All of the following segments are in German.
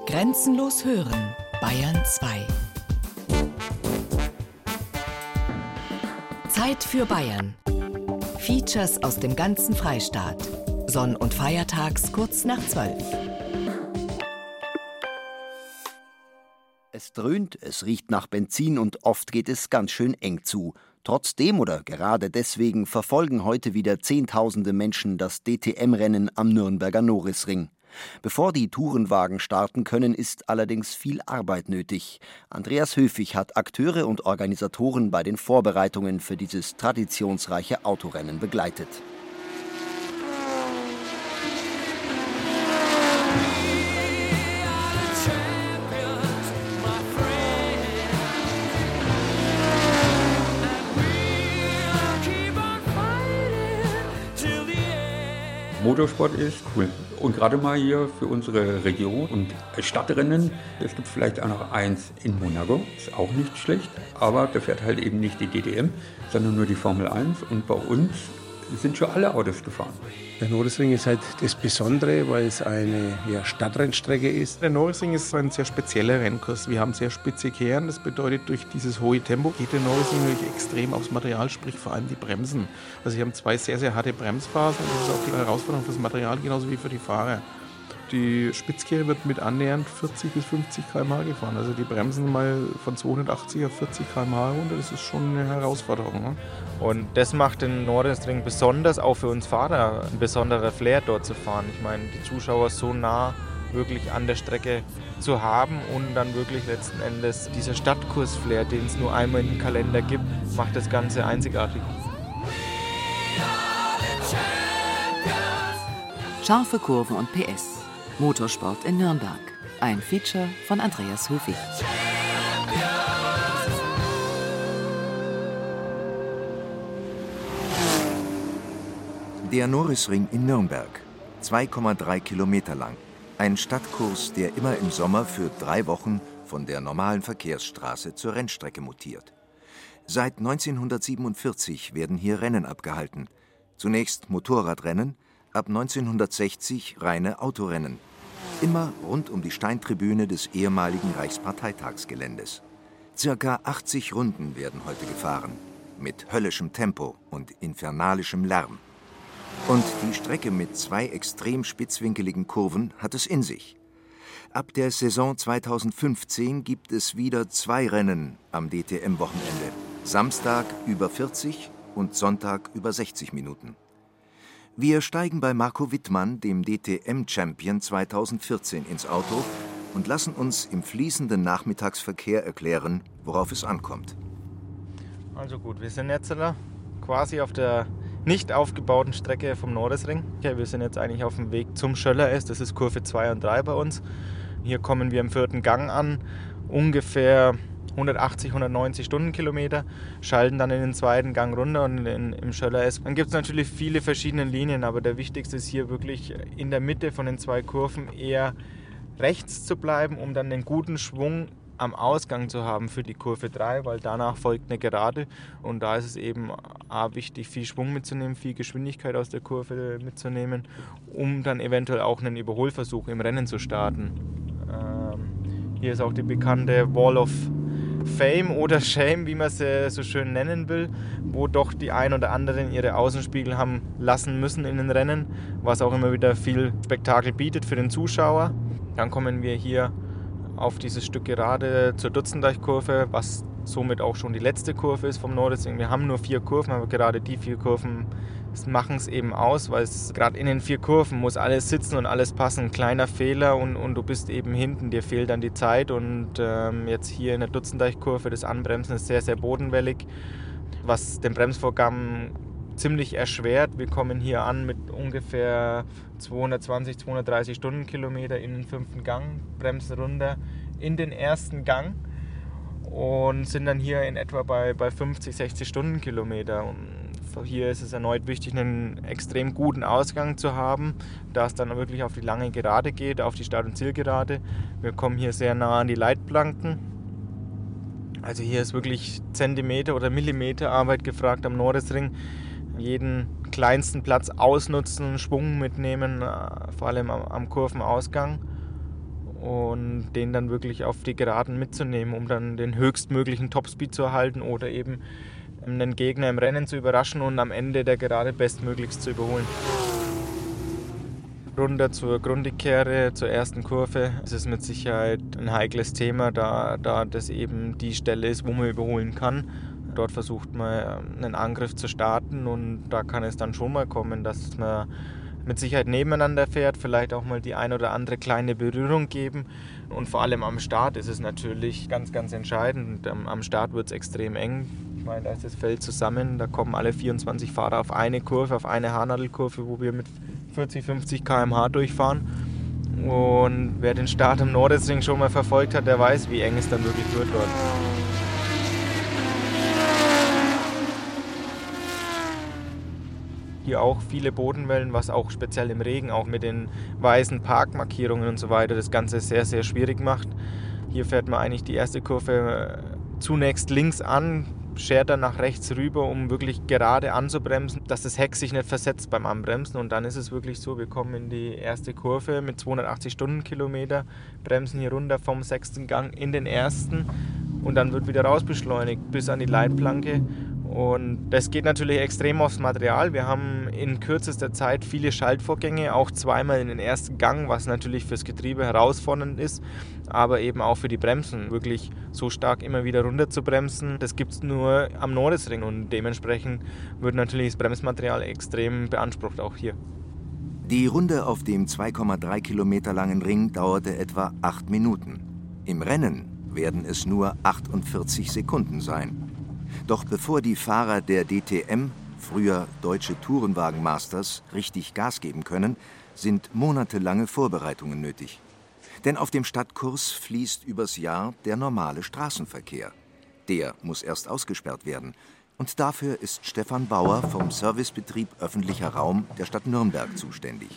Grenzenlos hören, Bayern 2. Zeit für Bayern. Features aus dem ganzen Freistaat. Sonn- und Feiertags kurz nach 12. Es dröhnt, es riecht nach Benzin und oft geht es ganz schön eng zu. Trotzdem oder gerade deswegen verfolgen heute wieder Zehntausende Menschen das DTM-Rennen am Nürnberger Norisring. Bevor die Tourenwagen starten können, ist allerdings viel Arbeit nötig. Andreas Höfig hat Akteure und Organisatoren bei den Vorbereitungen für dieses traditionsreiche Autorennen begleitet. Motorsport ist. Cool. Und gerade mal hier für unsere Region und Stadtrennen, es gibt vielleicht auch noch eins in Monaco, ist auch nicht schlecht, aber da fährt halt eben nicht die DTM, sondern nur die Formel 1 und bei uns sind schon alle Autos gefahren. Der Nordesring ist halt das Besondere, weil es eine ja, Stadtrennstrecke ist. Der Nordesring ist ein sehr spezieller Rennkurs. Wir haben sehr spitze Kehren. Das bedeutet, durch dieses hohe Tempo geht der Nordesring wirklich extrem aufs Material, sprich vor allem die Bremsen. Also wir haben zwei sehr, sehr harte Bremsphasen. Das ist auch die Herausforderung für das Material, genauso wie für die Fahrer. Die Spitzkehre wird mit annähernd 40 bis 50 km/h gefahren. Also die Bremsen mal von 280 auf 40 km/h runter, das ist schon eine Herausforderung. Ne? Und das macht den Nordensring besonders, auch für uns Fahrer, ein besonderer Flair dort zu fahren. Ich meine, die Zuschauer so nah wirklich an der Strecke zu haben und dann wirklich letzten Endes dieser Stadtkurs-Flair, den es nur einmal im Kalender gibt, macht das Ganze einzigartig. Scharfe Kurven und PS. Motorsport in Nürnberg. Ein Feature von Andreas Höfig. Der Norrisring in Nürnberg, 2,3 Kilometer lang. Ein Stadtkurs, der immer im Sommer für drei Wochen von der normalen Verkehrsstraße zur Rennstrecke mutiert. Seit 1947 werden hier Rennen abgehalten. Zunächst Motorradrennen, ab 1960 reine Autorennen. Immer rund um die Steintribüne des ehemaligen Reichsparteitagsgeländes. Circa 80 Runden werden heute gefahren. Mit höllischem Tempo und infernalischem Lärm. Und die Strecke mit zwei extrem spitzwinkeligen Kurven hat es in sich. Ab der Saison 2015 gibt es wieder zwei Rennen am DTM-Wochenende. Samstag über 40 und Sonntag über 60 Minuten. Wir steigen bei Marco Wittmann, dem DTM-Champion 2014, ins Auto und lassen uns im fließenden Nachmittagsverkehr erklären, worauf es ankommt. Also gut, wir sind jetzt quasi auf der nicht aufgebauten Strecke vom Nordesring. Wir sind jetzt eigentlich auf dem Weg zum Schöller S, das ist Kurve 2 und 3 bei uns. Hier kommen wir im vierten Gang an, ungefähr 180, 190 Stundenkilometer, schalten dann in den zweiten Gang runter und in, im Schöller S. Dann gibt es natürlich viele verschiedene Linien, aber der wichtigste ist hier wirklich in der Mitte von den zwei Kurven eher rechts zu bleiben, um dann den guten Schwung am Ausgang zu haben für die Kurve 3, weil danach folgt eine Gerade und da ist es eben A, wichtig, viel Schwung mitzunehmen, viel Geschwindigkeit aus der Kurve mitzunehmen, um dann eventuell auch einen Überholversuch im Rennen zu starten. Ähm, hier ist auch die bekannte Wall of Fame oder Shame, wie man sie so schön nennen will, wo doch die ein oder anderen ihre Außenspiegel haben lassen müssen in den Rennen, was auch immer wieder viel Spektakel bietet für den Zuschauer. Dann kommen wir hier auf dieses Stück gerade zur Dutzendeichkurve, was somit auch schon die letzte Kurve ist vom Nordesring. Wir haben nur vier Kurven, aber gerade die vier Kurven machen es eben aus, weil es gerade in den vier Kurven muss alles sitzen und alles passen. Ein kleiner Fehler und, und du bist eben hinten, dir fehlt dann die Zeit. Und ähm, jetzt hier in der Dutzendeichkurve, das Anbremsen ist sehr, sehr bodenwellig, was den Bremsvorgang ziemlich erschwert. Wir kommen hier an mit ungefähr 220, 230 Stundenkilometer in den fünften Gang, bremsen runter in den ersten Gang und sind dann hier in etwa bei, bei 50, 60 Stundenkilometer. Und hier ist es erneut wichtig, einen extrem guten Ausgang zu haben, da es dann wirklich auf die lange Gerade geht, auf die Start- und Zielgerade. Wir kommen hier sehr nah an die Leitplanken. Also hier ist wirklich Zentimeter oder Millimeter Arbeit gefragt am Nordesring. Jeden kleinsten Platz ausnutzen, Schwung mitnehmen, äh, vor allem am, am Kurvenausgang. und den dann wirklich auf die Geraden mitzunehmen, um dann den höchstmöglichen Topspeed zu erhalten oder eben einen Gegner im Rennen zu überraschen und am Ende der Gerade bestmöglichst zu überholen. Runter zur Grundigkehre, zur ersten Kurve. Es ist mit Sicherheit ein heikles Thema, da, da das eben die Stelle ist, wo man überholen kann. Dort versucht man einen Angriff zu starten und da kann es dann schon mal kommen, dass man mit Sicherheit nebeneinander fährt, vielleicht auch mal die ein oder andere kleine Berührung geben. Und vor allem am Start ist es natürlich ganz, ganz entscheidend. Am Start wird es extrem eng. Ich meine, da ist das Feld zusammen, da kommen alle 24 Fahrer auf eine Kurve, auf eine Haarnadelkurve, wo wir mit 40, 50 km/h durchfahren. Und wer den Start im Nordesring schon mal verfolgt hat, der weiß, wie eng es dann wirklich wird dort. Hier auch viele Bodenwellen, was auch speziell im Regen, auch mit den weißen Parkmarkierungen und so weiter, das Ganze sehr, sehr schwierig macht. Hier fährt man eigentlich die erste Kurve zunächst links an, schert dann nach rechts rüber, um wirklich gerade anzubremsen, dass das Heck sich nicht versetzt beim Anbremsen. Und dann ist es wirklich so, wir kommen in die erste Kurve mit 280 Stundenkilometer, bremsen hier runter vom sechsten Gang in den ersten und dann wird wieder rausbeschleunigt bis an die Leitplanke und das geht natürlich extrem aufs Material. Wir haben in kürzester Zeit viele Schaltvorgänge, auch zweimal in den ersten Gang, was natürlich fürs Getriebe herausfordernd ist, aber eben auch für die Bremsen. Wirklich so stark immer wieder runter zu bremsen, das gibt es nur am Nordesring und dementsprechend wird natürlich das Bremsmaterial extrem beansprucht, auch hier. Die Runde auf dem 2,3 Kilometer langen Ring dauerte etwa acht Minuten. Im Rennen werden es nur 48 Sekunden sein. Doch bevor die Fahrer der DTM, früher Deutsche Tourenwagen Masters, richtig Gas geben können, sind monatelange Vorbereitungen nötig. Denn auf dem Stadtkurs fließt übers Jahr der normale Straßenverkehr. Der muss erst ausgesperrt werden. Und dafür ist Stefan Bauer vom Servicebetrieb öffentlicher Raum der Stadt Nürnberg zuständig.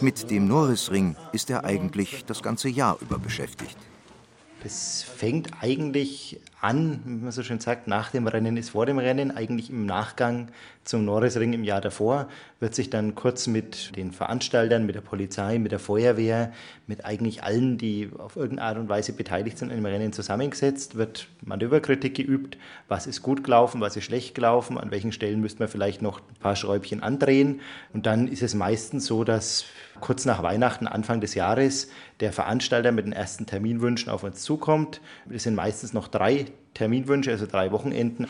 Mit dem Norrisring ist er eigentlich das ganze Jahr über beschäftigt. Das fängt eigentlich an, wie man so schön sagt, nach dem Rennen ist vor dem Rennen, eigentlich im Nachgang zum Norrisring im Jahr davor, wird sich dann kurz mit den Veranstaltern, mit der Polizei, mit der Feuerwehr, mit eigentlich allen, die auf irgendeine Art und Weise beteiligt sind im Rennen zusammengesetzt, wird Manöverkritik geübt, was ist gut gelaufen, was ist schlecht gelaufen, an welchen Stellen müsste man vielleicht noch ein paar Schräubchen andrehen. Und dann ist es meistens so, dass kurz nach Weihnachten, Anfang des Jahres, der Veranstalter mit den ersten Terminwünschen auf uns zukommt. Das sind meistens noch drei Terminwünsche, also drei Wochenenden,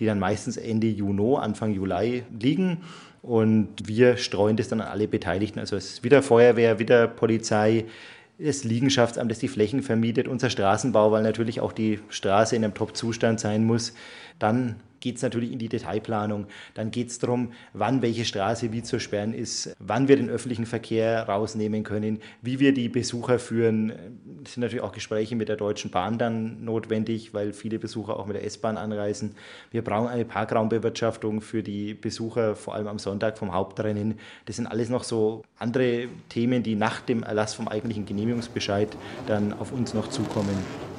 die dann meistens Ende Juni, Anfang Juli liegen. Und wir streuen das dann an alle Beteiligten. Also es ist wieder Feuerwehr, wieder Polizei, das Liegenschaftsamt, das die Flächen vermietet, unser Straßenbau, weil natürlich auch die Straße in einem Top-Zustand sein muss. Dann geht es natürlich in die Detailplanung. Dann geht es darum, wann welche Straße wie zu sperren ist, wann wir den öffentlichen Verkehr rausnehmen können, wie wir die Besucher führen. Es sind natürlich auch Gespräche mit der Deutschen Bahn dann notwendig, weil viele Besucher auch mit der S-Bahn anreisen. Wir brauchen eine Parkraumbewirtschaftung für die Besucher, vor allem am Sonntag vom Hauptrennen. Das sind alles noch so andere Themen, die nach dem Erlass vom eigentlichen Genehmigungsbescheid dann auf uns noch zukommen.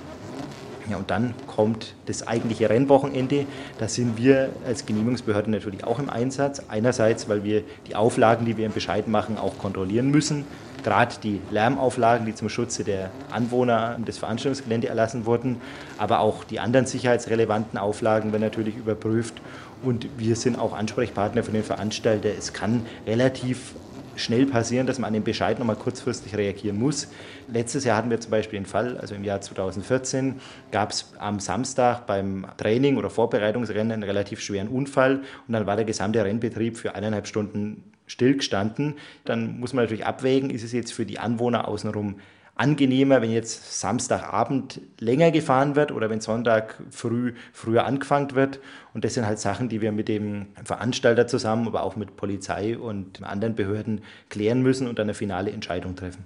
Ja, und dann kommt das eigentliche Rennwochenende. Da sind wir als Genehmigungsbehörde natürlich auch im Einsatz. Einerseits, weil wir die Auflagen, die wir im Bescheid machen, auch kontrollieren müssen. Gerade die Lärmauflagen, die zum Schutze der Anwohner des Veranstaltungsgeländes erlassen wurden, aber auch die anderen sicherheitsrelevanten Auflagen werden natürlich überprüft. Und wir sind auch Ansprechpartner für den Veranstalter. Es kann relativ schnell passieren, dass man an den Bescheid nochmal kurzfristig reagieren muss. Letztes Jahr hatten wir zum Beispiel den Fall, also im Jahr 2014 gab es am Samstag beim Training oder Vorbereitungsrennen einen relativ schweren Unfall und dann war der gesamte Rennbetrieb für eineinhalb Stunden stillgestanden. Dann muss man natürlich abwägen, ist es jetzt für die Anwohner außenrum angenehmer, wenn jetzt Samstagabend länger gefahren wird oder wenn Sonntag früh früher angefangen wird. Und das sind halt Sachen, die wir mit dem Veranstalter zusammen, aber auch mit Polizei und anderen Behörden klären müssen und eine finale Entscheidung treffen.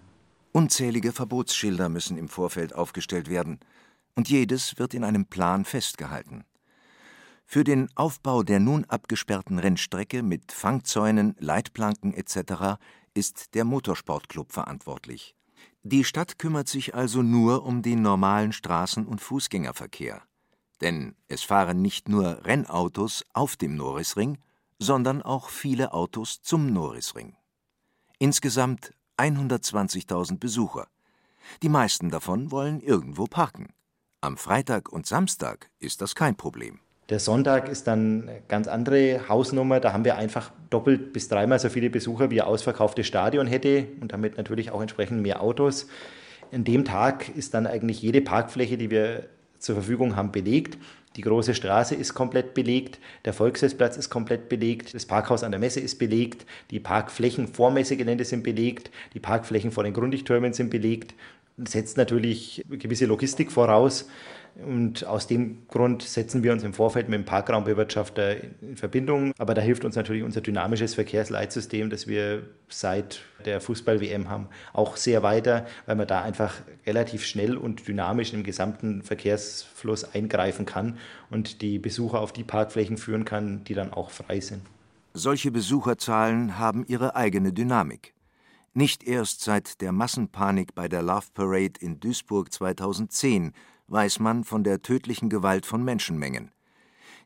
Unzählige Verbotsschilder müssen im Vorfeld aufgestellt werden. Und jedes wird in einem Plan festgehalten. Für den Aufbau der nun abgesperrten Rennstrecke mit Fangzäunen, Leitplanken etc. ist der Motorsportclub verantwortlich. Die Stadt kümmert sich also nur um den normalen Straßen- und Fußgängerverkehr. Denn es fahren nicht nur Rennautos auf dem Norrisring, sondern auch viele Autos zum Norrisring. Insgesamt 120.000 Besucher. Die meisten davon wollen irgendwo parken. Am Freitag und Samstag ist das kein Problem. Der Sonntag ist dann eine ganz andere Hausnummer. Da haben wir einfach doppelt bis dreimal so viele Besucher, wie ein ausverkauftes Stadion hätte und damit natürlich auch entsprechend mehr Autos. An dem Tag ist dann eigentlich jede Parkfläche, die wir zur Verfügung haben, belegt. Die große Straße ist komplett belegt, der Volksfestplatz ist komplett belegt, das Parkhaus an der Messe ist belegt, die Parkflächen vor Messegelände sind belegt, die Parkflächen vor den Grundlichttürmen sind belegt. Das setzt natürlich gewisse Logistik voraus. Und aus dem Grund setzen wir uns im Vorfeld mit dem Parkraumbewirtschafter in Verbindung. Aber da hilft uns natürlich unser dynamisches Verkehrsleitsystem, das wir seit der Fußball-WM haben, auch sehr weiter, weil man da einfach relativ schnell und dynamisch im gesamten Verkehrsfluss eingreifen kann und die Besucher auf die Parkflächen führen kann, die dann auch frei sind. Solche Besucherzahlen haben ihre eigene Dynamik. Nicht erst seit der Massenpanik bei der Love Parade in Duisburg 2010 weiß man von der tödlichen Gewalt von Menschenmengen.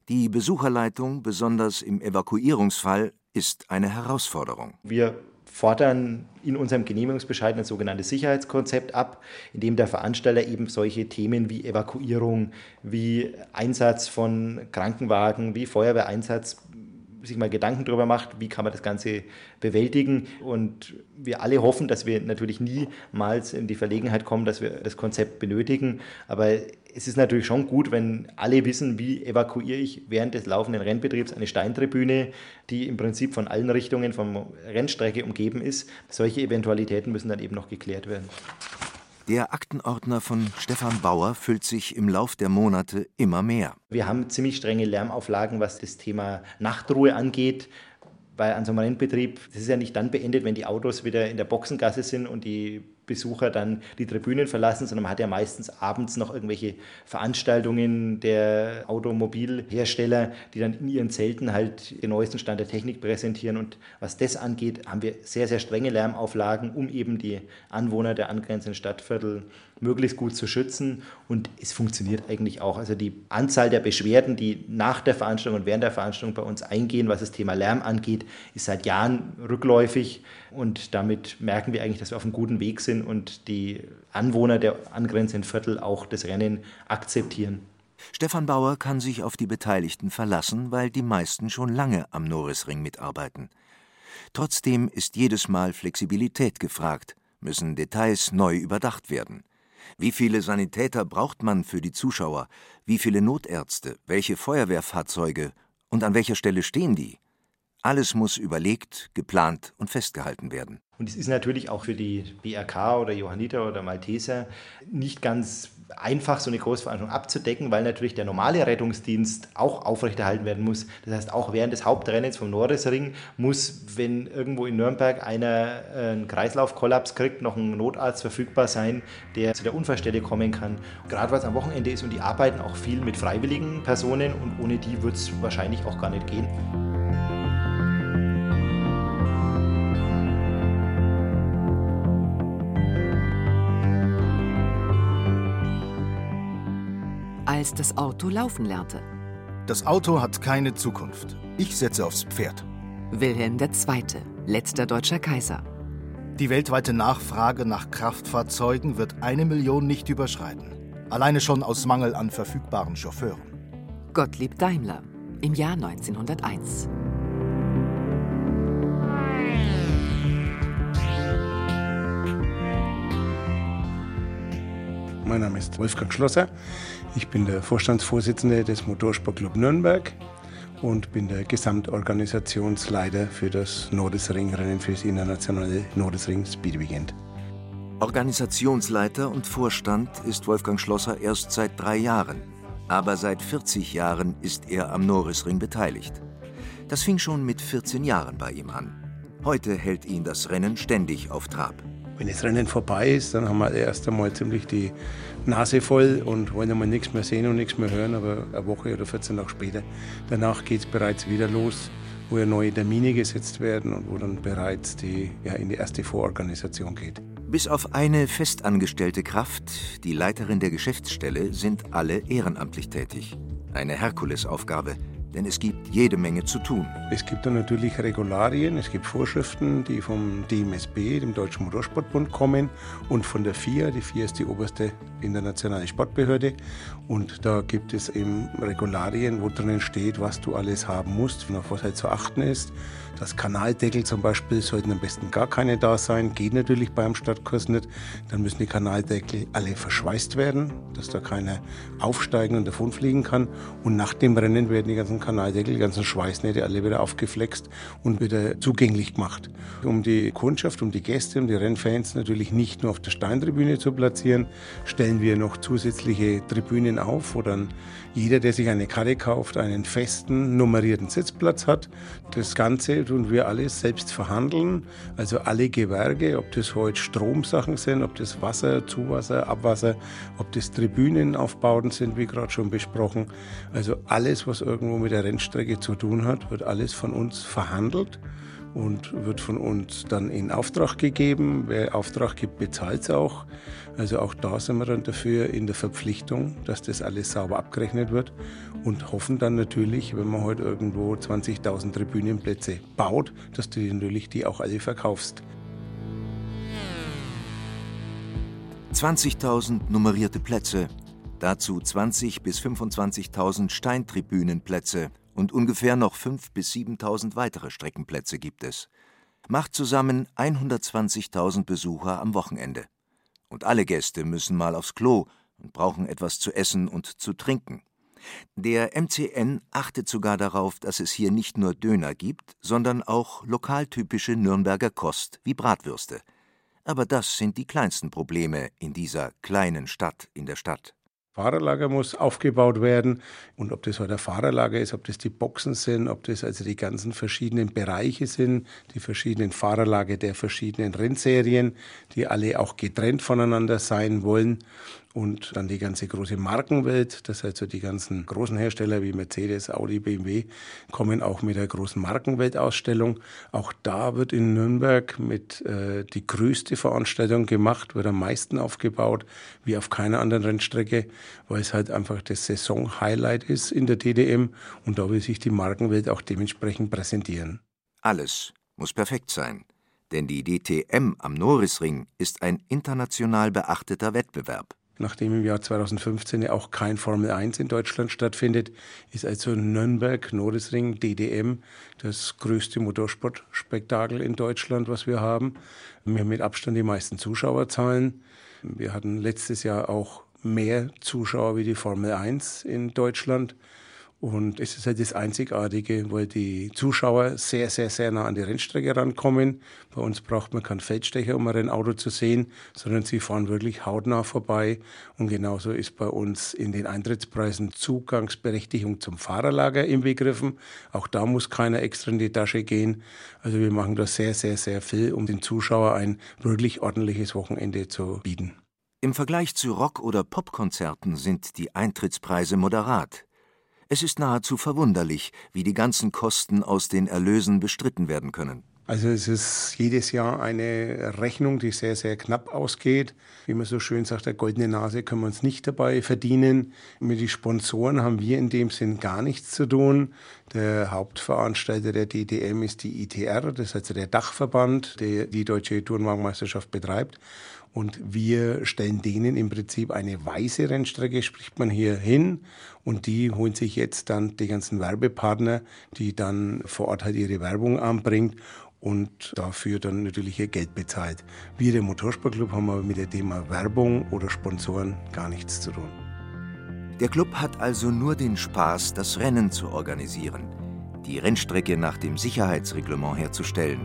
Die Besucherleitung, besonders im Evakuierungsfall, ist eine Herausforderung. Wir fordern in unserem Genehmigungsbescheid ein sogenanntes Sicherheitskonzept ab, in dem der Veranstalter eben solche Themen wie Evakuierung, wie Einsatz von Krankenwagen, wie Feuerwehreinsatz sich mal Gedanken darüber macht, wie kann man das Ganze bewältigen. Und wir alle hoffen, dass wir natürlich niemals in die Verlegenheit kommen, dass wir das Konzept benötigen. Aber es ist natürlich schon gut, wenn alle wissen, wie evakuiere ich während des laufenden Rennbetriebs eine Steintribüne, die im Prinzip von allen Richtungen vom Rennstrecke umgeben ist. Solche Eventualitäten müssen dann eben noch geklärt werden. Der Aktenordner von Stefan Bauer füllt sich im Lauf der Monate immer mehr. Wir haben ziemlich strenge Lärmauflagen, was das Thema Nachtruhe angeht. Weil an so einem Rennbetrieb, das ist ja nicht dann beendet, wenn die Autos wieder in der Boxengasse sind und die Besucher dann die Tribünen verlassen, sondern man hat ja meistens abends noch irgendwelche Veranstaltungen der Automobilhersteller, die dann in ihren Zelten halt den neuesten Stand der Technik präsentieren. Und was das angeht, haben wir sehr, sehr strenge Lärmauflagen, um eben die Anwohner der angrenzenden Stadtviertel möglichst gut zu schützen. Und es funktioniert eigentlich auch. Also die Anzahl der Beschwerden, die nach der Veranstaltung und während der Veranstaltung bei uns eingehen, was das Thema Lärm angeht, ist seit Jahren rückläufig. Und damit merken wir eigentlich, dass wir auf einem guten Weg sind und die Anwohner der angrenzenden Viertel auch das Rennen akzeptieren. Stefan Bauer kann sich auf die Beteiligten verlassen, weil die meisten schon lange am Norrisring mitarbeiten. Trotzdem ist jedes Mal Flexibilität gefragt, müssen Details neu überdacht werden. Wie viele Sanitäter braucht man für die Zuschauer? Wie viele Notärzte? Welche Feuerwehrfahrzeuge? Und an welcher Stelle stehen die? Alles muss überlegt, geplant und festgehalten werden. Und es ist natürlich auch für die BRK oder Johanniter oder Malteser nicht ganz einfach, so eine Großveranstaltung abzudecken, weil natürlich der normale Rettungsdienst auch aufrechterhalten werden muss. Das heißt, auch während des Hauptrennens vom Norrisring muss, wenn irgendwo in Nürnberg einer äh, einen Kreislaufkollaps kriegt, noch ein Notarzt verfügbar sein, der zu der Unfallstelle kommen kann. Gerade was am Wochenende ist und die arbeiten auch viel mit freiwilligen Personen und ohne die wird es wahrscheinlich auch gar nicht gehen. Als das Auto laufen lernte. Das Auto hat keine Zukunft. Ich setze aufs Pferd. Wilhelm II., letzter deutscher Kaiser. Die weltweite Nachfrage nach Kraftfahrzeugen wird eine Million nicht überschreiten. Alleine schon aus Mangel an verfügbaren Chauffeuren. Gottlieb Daimler im Jahr 1901. Mein Name ist Wolfgang Schlosser. Ich bin der Vorstandsvorsitzende des Motorsportclub Nürnberg und bin der Gesamtorganisationsleiter für das Nordesring-Rennen für das internationale Nordesring Speed Weekend. Organisationsleiter und Vorstand ist Wolfgang Schlosser erst seit drei Jahren. Aber seit 40 Jahren ist er am Norrisring beteiligt. Das fing schon mit 14 Jahren bei ihm an. Heute hält ihn das Rennen ständig auf Trab. Wenn das Rennen vorbei ist, dann haben wir erst einmal ziemlich die Nase voll und wollen einmal nichts mehr sehen und nichts mehr hören. Aber eine Woche oder 14 Tage später, danach geht es bereits wieder los, wo ja neue Termine gesetzt werden und wo dann bereits die, ja, in die erste Vororganisation geht. Bis auf eine festangestellte Kraft, die Leiterin der Geschäftsstelle, sind alle ehrenamtlich tätig. Eine Herkulesaufgabe, denn es gibt jede Menge zu tun. Es gibt dann natürlich Regularien, es gibt Vorschriften, die vom DMSB, dem Deutschen Motorsportbund, kommen und von der FIA. Die FIA ist die oberste internationale Sportbehörde und da gibt es eben Regularien, wo drinnen steht, was du alles haben musst, auf was halt zu achten ist. Das Kanaldeckel zum Beispiel sollten am besten gar keine da sein, geht natürlich beim Stadtkurs nicht. Dann müssen die Kanaldeckel alle verschweißt werden, dass da keiner aufsteigen und davonfliegen kann. Und nach dem Rennen werden die ganzen Kanaldeckel, die ganzen Schweißnähte alle wieder aufgeflext und wieder zugänglich gemacht. Um die Kundschaft, um die Gäste, um die Rennfans natürlich nicht nur auf der Steintribüne zu platzieren, stellen wir noch zusätzliche Tribünen auf, wo dann jeder, der sich eine Karte kauft, einen festen nummerierten Sitzplatz hat. Das Ganze tun wir alles selbst verhandeln. Also alle Gewerke, ob das heute Stromsachen sind, ob das Wasser, Zuwasser, Abwasser, ob das Tribünenaufbauten sind, wie gerade schon besprochen. Also alles, was irgendwo mit der Rennstrecke zu tun hat, wird alles von uns verhandelt und wird von uns dann in Auftrag gegeben. Wer Auftrag gibt, bezahlt es auch. Also auch da sind wir dann dafür in der Verpflichtung, dass das alles sauber abgerechnet wird und hoffen dann natürlich, wenn man heute irgendwo 20.000 Tribünenplätze baut, dass du natürlich die auch alle verkaufst. 20.000 nummerierte Plätze, dazu 20.000 bis 25.000 Steintribünenplätze und ungefähr noch 5.000 bis 7.000 weitere Streckenplätze gibt es. Macht zusammen 120.000 Besucher am Wochenende. Und alle Gäste müssen mal aufs Klo und brauchen etwas zu essen und zu trinken. Der MCN achtet sogar darauf, dass es hier nicht nur Döner gibt, sondern auch lokaltypische Nürnberger Kost wie Bratwürste. Aber das sind die kleinsten Probleme in dieser kleinen Stadt in der Stadt. Fahrerlager muss aufgebaut werden. Und ob das heute ein Fahrerlager ist, ob das die Boxen sind, ob das also die ganzen verschiedenen Bereiche sind, die verschiedenen Fahrerlager der verschiedenen Rennserien, die alle auch getrennt voneinander sein wollen und dann die ganze große Markenwelt, das heißt so die ganzen großen Hersteller wie Mercedes, Audi, BMW kommen auch mit der großen Markenweltausstellung. Auch da wird in Nürnberg mit äh, die größte Veranstaltung gemacht, wird am meisten aufgebaut, wie auf keiner anderen Rennstrecke, weil es halt einfach das Saison-Highlight ist in der DDM und da will sich die Markenwelt auch dementsprechend präsentieren. Alles muss perfekt sein, denn die DTM am Norrisring ist ein international beachteter Wettbewerb. Nachdem im Jahr 2015 ja auch kein Formel 1 in Deutschland stattfindet, ist also Nürnberg, Nordesring, DDM das größte Motorsportspektakel in Deutschland, was wir haben. Wir haben mit Abstand die meisten Zuschauerzahlen. Wir hatten letztes Jahr auch mehr Zuschauer wie die Formel 1 in Deutschland. Und es ist halt das Einzigartige, weil die Zuschauer sehr, sehr, sehr nah an die Rennstrecke rankommen. Bei uns braucht man keinen Feldstecher, um ein Rennauto zu sehen, sondern sie fahren wirklich hautnah vorbei. Und genauso ist bei uns in den Eintrittspreisen Zugangsberechtigung zum Fahrerlager inbegriffen. Auch da muss keiner extra in die Tasche gehen. Also wir machen da sehr, sehr, sehr viel, um den Zuschauer ein wirklich ordentliches Wochenende zu bieten. Im Vergleich zu Rock- oder Popkonzerten sind die Eintrittspreise moderat. Es ist nahezu verwunderlich, wie die ganzen Kosten aus den Erlösen bestritten werden können. Also es ist jedes Jahr eine Rechnung, die sehr, sehr knapp ausgeht. Wie man so schön sagt, der goldene Nase können wir uns nicht dabei verdienen. Mit den Sponsoren haben wir in dem Sinn gar nichts zu tun. Der Hauptveranstalter der DTM ist die ITR, das also der Dachverband, der die deutsche Turnwagenmeisterschaft betreibt. Und wir stellen denen im Prinzip eine weiße Rennstrecke, spricht man hier hin. Und die holen sich jetzt dann die ganzen Werbepartner, die dann vor Ort halt ihre Werbung anbringt und dafür dann natürlich ihr Geld bezahlt. Wir, der Motorsportclub, haben aber mit dem Thema Werbung oder Sponsoren gar nichts zu tun. Der Club hat also nur den Spaß, das Rennen zu organisieren, die Rennstrecke nach dem Sicherheitsreglement herzustellen.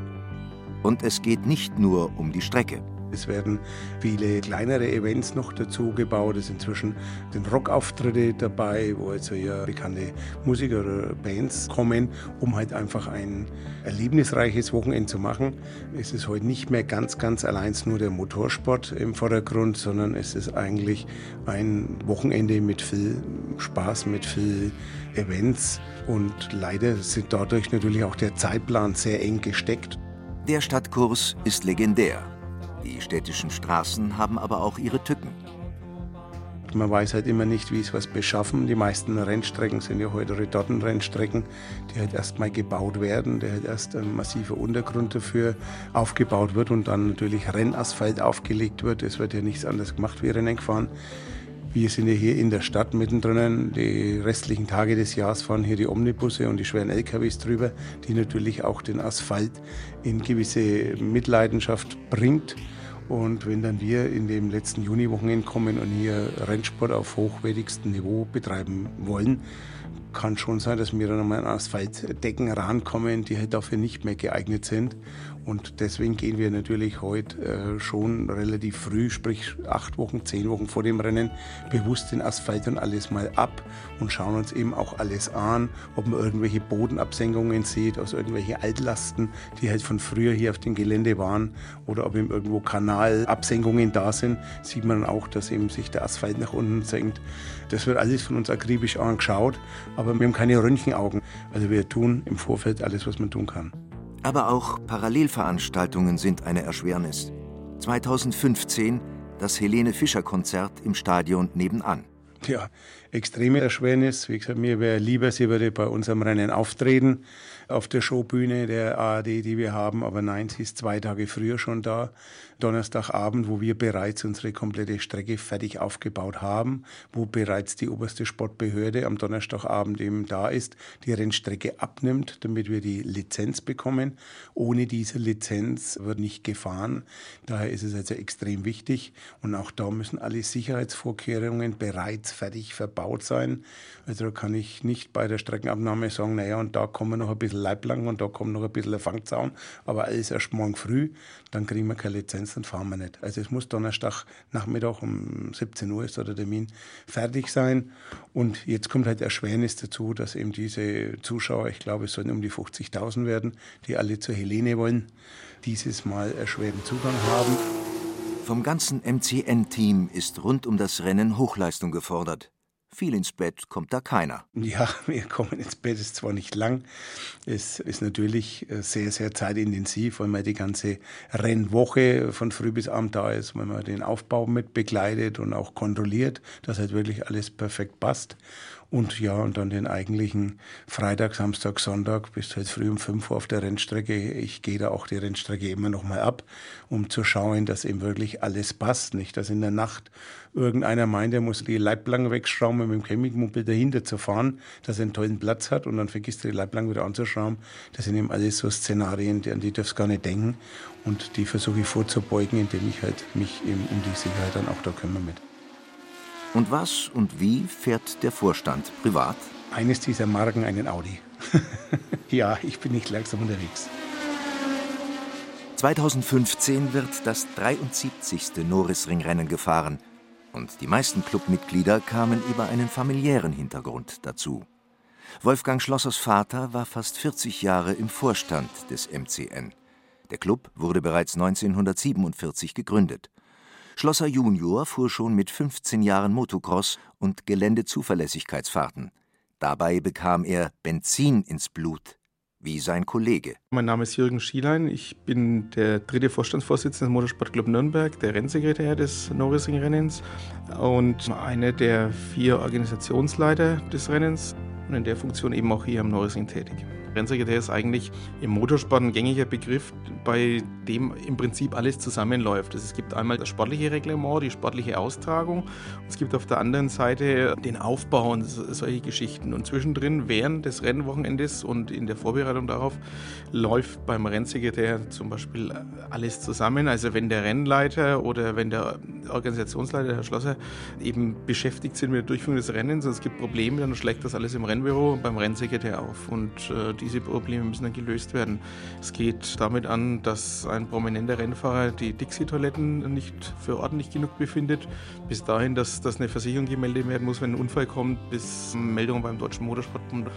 Und es geht nicht nur um die Strecke. Es werden viele kleinere Events noch dazu gebaut. Es sind inzwischen sind Rockauftritte dabei, wo also ja bekannte Musiker oder Bands kommen, um halt einfach ein erlebnisreiches Wochenende zu machen. Es ist heute nicht mehr ganz, ganz allein nur der Motorsport im Vordergrund, sondern es ist eigentlich ein Wochenende mit viel Spaß, mit viel Events und leider sind dadurch natürlich auch der Zeitplan sehr eng gesteckt. Der Stadtkurs ist legendär. Die städtischen Straßen haben aber auch ihre Tücken. Man weiß halt immer nicht, wie es was beschaffen. Die meisten Rennstrecken sind ja heute Retortenrennstrecken, die halt erstmal gebaut werden, der halt erst ein massiver Untergrund dafür aufgebaut wird und dann natürlich Rennasphalt aufgelegt wird. Es wird ja nichts anderes gemacht wie Rennen gefahren. Wir sind ja hier in der Stadt mittendrin. Die restlichen Tage des Jahres fahren hier die Omnibusse und die schweren LKWs drüber, die natürlich auch den Asphalt in gewisse Mitleidenschaft bringt. Und wenn dann wir in dem letzten Juniwochenende kommen und hier Rennsport auf hochwertigstem Niveau betreiben wollen, kann schon sein, dass wir dann einmal an Asphaltdecken rankommen, die halt dafür nicht mehr geeignet sind. Und deswegen gehen wir natürlich heute äh, schon relativ früh, sprich acht Wochen, zehn Wochen vor dem Rennen, bewusst den Asphalt und alles mal ab und schauen uns eben auch alles an, ob man irgendwelche Bodenabsenkungen sieht, aus irgendwelchen Altlasten, die halt von früher hier auf dem Gelände waren, oder ob eben irgendwo Kanalabsenkungen da sind, sieht man auch, dass eben sich der Asphalt nach unten senkt. Das wird alles von uns akribisch angeschaut, aber wir haben keine Röntgenaugen. Also wir tun im Vorfeld alles, was man tun kann. Aber auch Parallelveranstaltungen sind eine Erschwernis. 2015 das Helene Fischer Konzert im Stadion nebenan. Ja, extreme Erschwernis. Wie gesagt, mir wäre lieber, sie würde bei unserem Rennen auftreten auf der Showbühne der ARD, die wir haben. Aber nein, sie ist zwei Tage früher schon da. Donnerstagabend, wo wir bereits unsere komplette Strecke fertig aufgebaut haben, wo bereits die oberste Sportbehörde am Donnerstagabend eben da ist, die Rennstrecke abnimmt, damit wir die Lizenz bekommen. Ohne diese Lizenz wird nicht gefahren. Daher ist es also extrem wichtig. Und auch da müssen alle Sicherheitsvorkehrungen bereits fertig verbaut sein. Also da kann ich nicht bei der Streckenabnahme sagen, naja, und da kommen wir noch ein bisschen Leiblang und da kommt noch ein bisschen ein Fangzaun, aber alles erst morgen früh, dann kriegen wir keine Lizenz, dann fahren wir nicht. Also es muss Donnerstag Nachmittag um 17 Uhr ist der Termin fertig sein. Und jetzt kommt halt Erschwernis dazu, dass eben diese Zuschauer, ich glaube, es sollen um die 50.000 werden, die alle zur Helene wollen, dieses Mal erschwerten Zugang haben. Vom ganzen MCN-Team ist rund um das Rennen Hochleistung gefordert. Viel ins Bett kommt da keiner. Ja, wir kommen ins Bett, ist zwar nicht lang, es ist natürlich äh, sehr, sehr zeitintensiv, weil man die ganze Rennwoche von früh bis abend da ist, weil man den Aufbau mit begleitet und auch kontrolliert, dass halt wirklich alles perfekt passt. Und ja, und dann den eigentlichen Freitag, Samstag, Sonntag bis halt früh um 5 Uhr auf der Rennstrecke. Ich gehe da auch die Rennstrecke immer noch mal ab, um zu schauen, dass eben wirklich alles passt. Nicht, dass in der Nacht irgendeiner meint, er muss die Leiblange wegschrauben, um mit dem Chemikmobil dahinter zu fahren, dass er einen tollen Platz hat und dann vergisst er die Leiblange wieder anzuschrauben. Das sind eben alles so Szenarien, an die darfst gar nicht denken. Und die versuche ich vorzubeugen, indem ich halt mich eben um die Sicherheit dann auch da kümmere mit. Und was und wie fährt der Vorstand privat? Eines dieser Marken einen Audi. ja, ich bin nicht langsam unterwegs. 2015 wird das 73. Norrisringrennen gefahren und die meisten Clubmitglieder kamen über einen familiären Hintergrund dazu. Wolfgang Schlossers Vater war fast 40 Jahre im Vorstand des MCN. Der Club wurde bereits 1947 gegründet. Schlosser Junior fuhr schon mit 15 Jahren Motocross und Geländezuverlässigkeitsfahrten. Dabei bekam er Benzin ins Blut, wie sein Kollege. Mein Name ist Jürgen Schielein. Ich bin der dritte Vorstandsvorsitzende des Motorsportclub Nürnberg, der Rennsekretär des Norrising-Rennens und einer der vier Organisationsleiter des Rennens und in der Funktion eben auch hier am Norrising tätig. Rennsekretär ist eigentlich im Motorsport ein gängiger Begriff, bei dem im Prinzip alles zusammenläuft. Also es gibt einmal das sportliche Reglement, die sportliche Austragung. Und es gibt auf der anderen Seite den Aufbau und solche Geschichten. Und zwischendrin, während des Rennwochenendes und in der Vorbereitung darauf, läuft beim Rennsekretär zum Beispiel alles zusammen. Also wenn der Rennleiter oder wenn der Organisationsleiter, Herr Schlosser, eben beschäftigt sind mit der Durchführung des Rennens und es gibt Probleme, dann schlägt das alles im Rennbüro beim Rennsekretär auf. Und äh, diese Probleme müssen dann gelöst werden. Es geht damit an, dass ein prominenter Rennfahrer die Dixie-Toiletten nicht für ordentlich genug befindet, bis dahin, dass, dass eine Versicherung gemeldet werden muss, wenn ein Unfall kommt, bis Meldungen beim Deutschen Motorsportbund,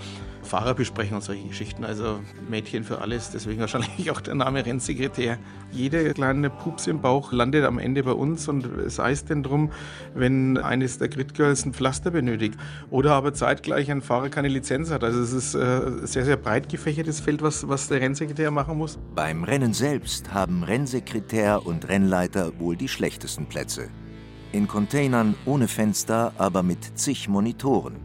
Fahrerbesprechungen und solche Geschichten. Also Mädchen für alles, deswegen wahrscheinlich auch der Name Rennsekretär. Jeder kleine Pups im Bauch landet am Ende bei uns und es denn drum, wenn eines der Grid Girls ein Pflaster benötigt oder aber zeitgleich ein Fahrer keine Lizenz hat. Also es ist äh, sehr, sehr breit gefächertes Feld, was, was der Rennsekretär machen muss. Beim Rennen selbst haben Rennsekretär und Rennleiter wohl die schlechtesten Plätze. In Containern ohne Fenster, aber mit zig Monitoren.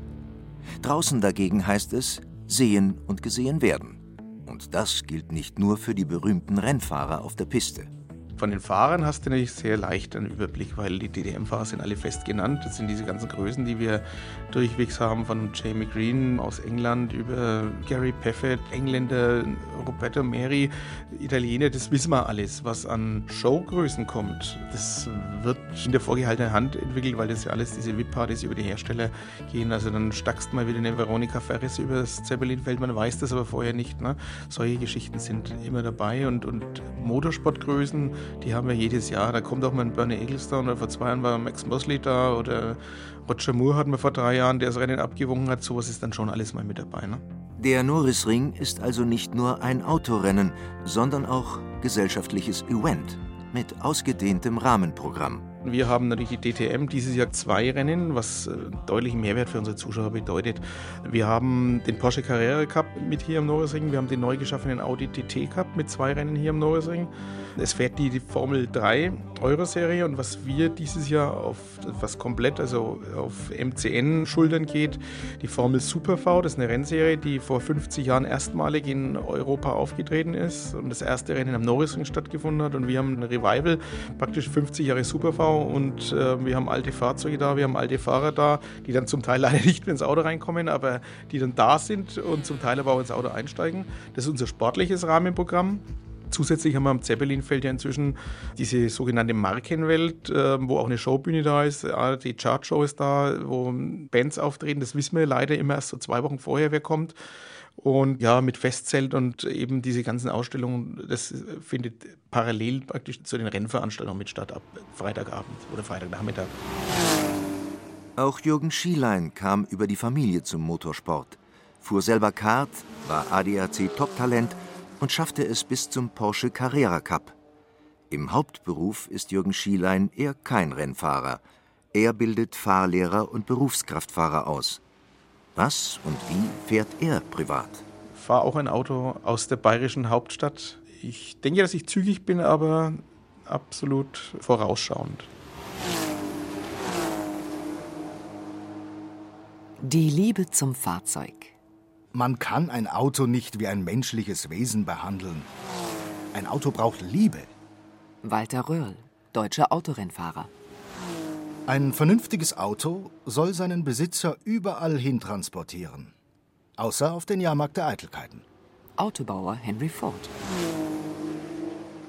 Draußen dagegen heißt es sehen und gesehen werden. Und das gilt nicht nur für die berühmten Rennfahrer auf der Piste. Von den Fahrern hast du natürlich sehr leicht einen Überblick, weil die DDM-Fahrer sind alle fest genannt. Das sind diese ganzen Größen, die wir durchwegs haben, von Jamie Green aus England über Gary Paffett, Engländer, Roberto Meri, Italiener. Das wissen wir alles. Was an Showgrößen kommt, das wird in der vorgehaltenen Hand entwickelt, weil das ja alles diese VIP-Partys über die Hersteller gehen. Also dann stackst mal wieder eine Veronika Ferris über das Zeppelinfeld, man weiß das aber vorher nicht. Ne? Solche Geschichten sind immer dabei und, und Motorsportgrößen die haben wir jedes Jahr. Da kommt auch mal ein Bernie Ecclestone oder vor zwei Jahren war Max Mosley da oder Roger Moore hatten wir vor drei Jahren, der das Rennen abgewogen hat. Sowas ist dann schon alles mal mit dabei. Ne? Der Norrisring ist also nicht nur ein Autorennen, sondern auch gesellschaftliches Event mit ausgedehntem Rahmenprogramm. Wir haben natürlich die DTM dieses Jahr zwei Rennen, was äh, deutlichen Mehrwert für unsere Zuschauer bedeutet. Wir haben den Porsche Carrera Cup mit hier am Norrisring, wir haben den neu geschaffenen Audi TT Cup mit zwei Rennen hier am Norrisring. Es fährt die, Formel 3 Euro-Serie. Und was wir dieses Jahr auf was komplett, also auf MCN-Schultern geht, die Formel Super V, das ist eine Rennserie, die vor 50 Jahren erstmalig in Europa aufgetreten ist und das erste Rennen am Norrisring stattgefunden hat. Und wir haben ein Revival, praktisch 50 Jahre Super V und äh, wir haben alte Fahrzeuge da, wir haben alte Fahrer da, die dann zum Teil leider nicht mehr ins Auto reinkommen, aber die dann da sind und zum Teil aber auch ins Auto einsteigen. Das ist unser sportliches Rahmenprogramm. Zusätzlich haben wir am Zeppelinfeld ja inzwischen diese sogenannte Markenwelt, äh, wo auch eine Showbühne da ist. Die Chartshow ist da, wo Bands auftreten. Das wissen wir leider immer erst so zwei Wochen vorher, wer kommt. Und ja, mit Festzelt und eben diese ganzen Ausstellungen, das findet parallel praktisch zu den Rennveranstaltungen mit statt, ab Freitagabend oder Freitagnachmittag. Auch Jürgen Schielein kam über die Familie zum Motorsport, fuhr selber Kart, war ADAC Top-Talent und schaffte es bis zum Porsche Carrera Cup. Im Hauptberuf ist Jürgen Schielein eher kein Rennfahrer. Er bildet Fahrlehrer und Berufskraftfahrer aus. Was und wie fährt er privat? Ich fahre auch ein Auto aus der bayerischen Hauptstadt. Ich denke, dass ich zügig bin, aber absolut vorausschauend. Die Liebe zum Fahrzeug. Man kann ein Auto nicht wie ein menschliches Wesen behandeln. Ein Auto braucht Liebe. Walter Röhrl, deutscher Autorennfahrer. Ein vernünftiges Auto soll seinen Besitzer überall hin transportieren. Außer auf den Jahrmarkt der Eitelkeiten. Autobauer Henry Ford.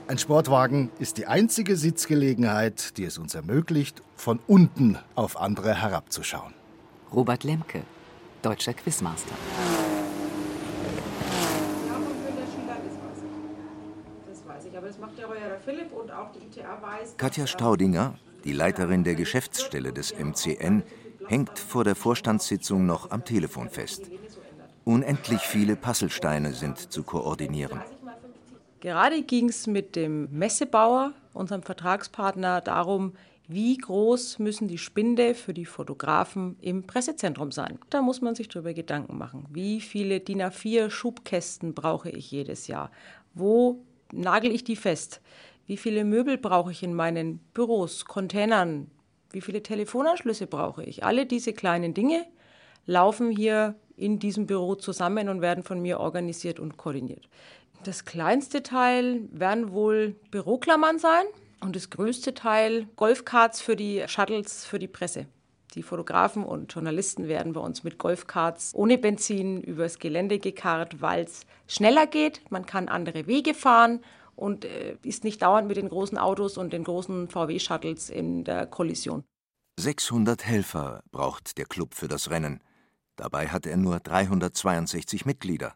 Ein Sportwagen ist die einzige Sitzgelegenheit, die es uns ermöglicht, von unten auf andere herabzuschauen. Robert Lemke, deutscher Quizmaster. Katja Staudinger, die Leiterin der Geschäftsstelle des MCN, hängt vor der Vorstandssitzung noch am Telefon fest. Unendlich viele Puzzlesteine sind zu koordinieren. Gerade ging es mit dem Messebauer, unserem Vertragspartner, darum, wie groß müssen die Spinde für die Fotografen im Pressezentrum sein. Da muss man sich darüber Gedanken machen. Wie viele DIN A4 Schubkästen brauche ich jedes Jahr? Wo nagel ich die fest? Wie viele Möbel brauche ich in meinen Büros, Containern? Wie viele Telefonanschlüsse brauche ich? Alle diese kleinen Dinge laufen hier in diesem Büro zusammen und werden von mir organisiert und koordiniert. Das kleinste Teil werden wohl Büroklammern sein und das größte Teil Golfkarts für die Shuttles für die Presse. Die Fotografen und Journalisten werden bei uns mit Golfkarts ohne Benzin übers Gelände gekarrt, weil es schneller geht. Man kann andere Wege fahren und äh, ist nicht dauernd mit den großen Autos und den großen VW-Shuttles in der Kollision. 600 Helfer braucht der Club für das Rennen. Dabei hat er nur 362 Mitglieder.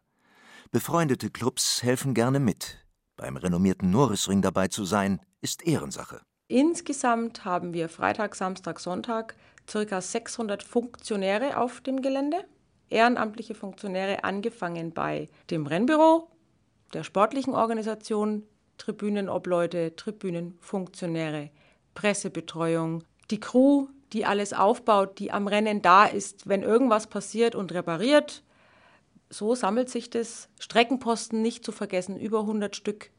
Befreundete Clubs helfen gerne mit. Beim renommierten Norrisring dabei zu sein, ist Ehrensache. Insgesamt haben wir Freitag, Samstag, Sonntag ca. 600 Funktionäre auf dem Gelände. Ehrenamtliche Funktionäre angefangen bei dem Rennbüro, der sportlichen Organisation, Tribünenobleute, Tribünenfunktionäre, Pressebetreuung, die Crew, die alles aufbaut, die am Rennen da ist, wenn irgendwas passiert und repariert. So sammelt sich das. Streckenposten nicht zu vergessen, über 100 Stück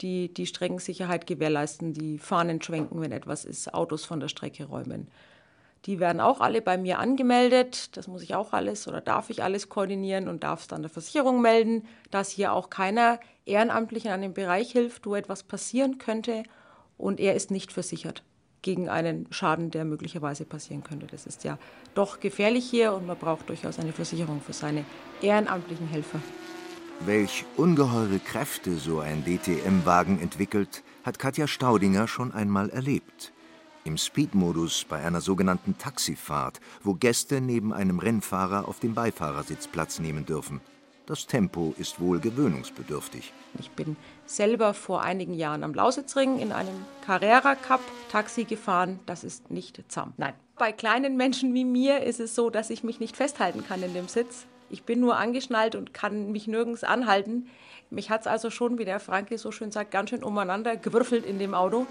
die die Streckensicherheit gewährleisten, die Fahnen schwenken, wenn etwas ist, Autos von der Strecke räumen. Die werden auch alle bei mir angemeldet. Das muss ich auch alles oder darf ich alles koordinieren und darf es dann der Versicherung melden, dass hier auch keiner ehrenamtlich in einem Bereich hilft, wo etwas passieren könnte und er ist nicht versichert gegen einen Schaden, der möglicherweise passieren könnte. Das ist ja doch gefährlich hier und man braucht durchaus eine Versicherung für seine ehrenamtlichen Helfer. Welch ungeheure Kräfte so ein DTM-Wagen entwickelt, hat Katja Staudinger schon einmal erlebt. Im Speed-Modus bei einer sogenannten Taxifahrt, wo Gäste neben einem Rennfahrer auf dem Beifahrersitz Platz nehmen dürfen. Das Tempo ist wohl gewöhnungsbedürftig. Ich bin selber vor einigen Jahren am Lausitzring in einem Carrera Cup Taxi gefahren. Das ist nicht zahm. Nein. Bei kleinen Menschen wie mir ist es so, dass ich mich nicht festhalten kann in dem Sitz. Ich bin nur angeschnallt und kann mich nirgends anhalten. Mich hat es also schon, wie der Franke so schön sagt, ganz schön umeinander gewürfelt in dem Auto.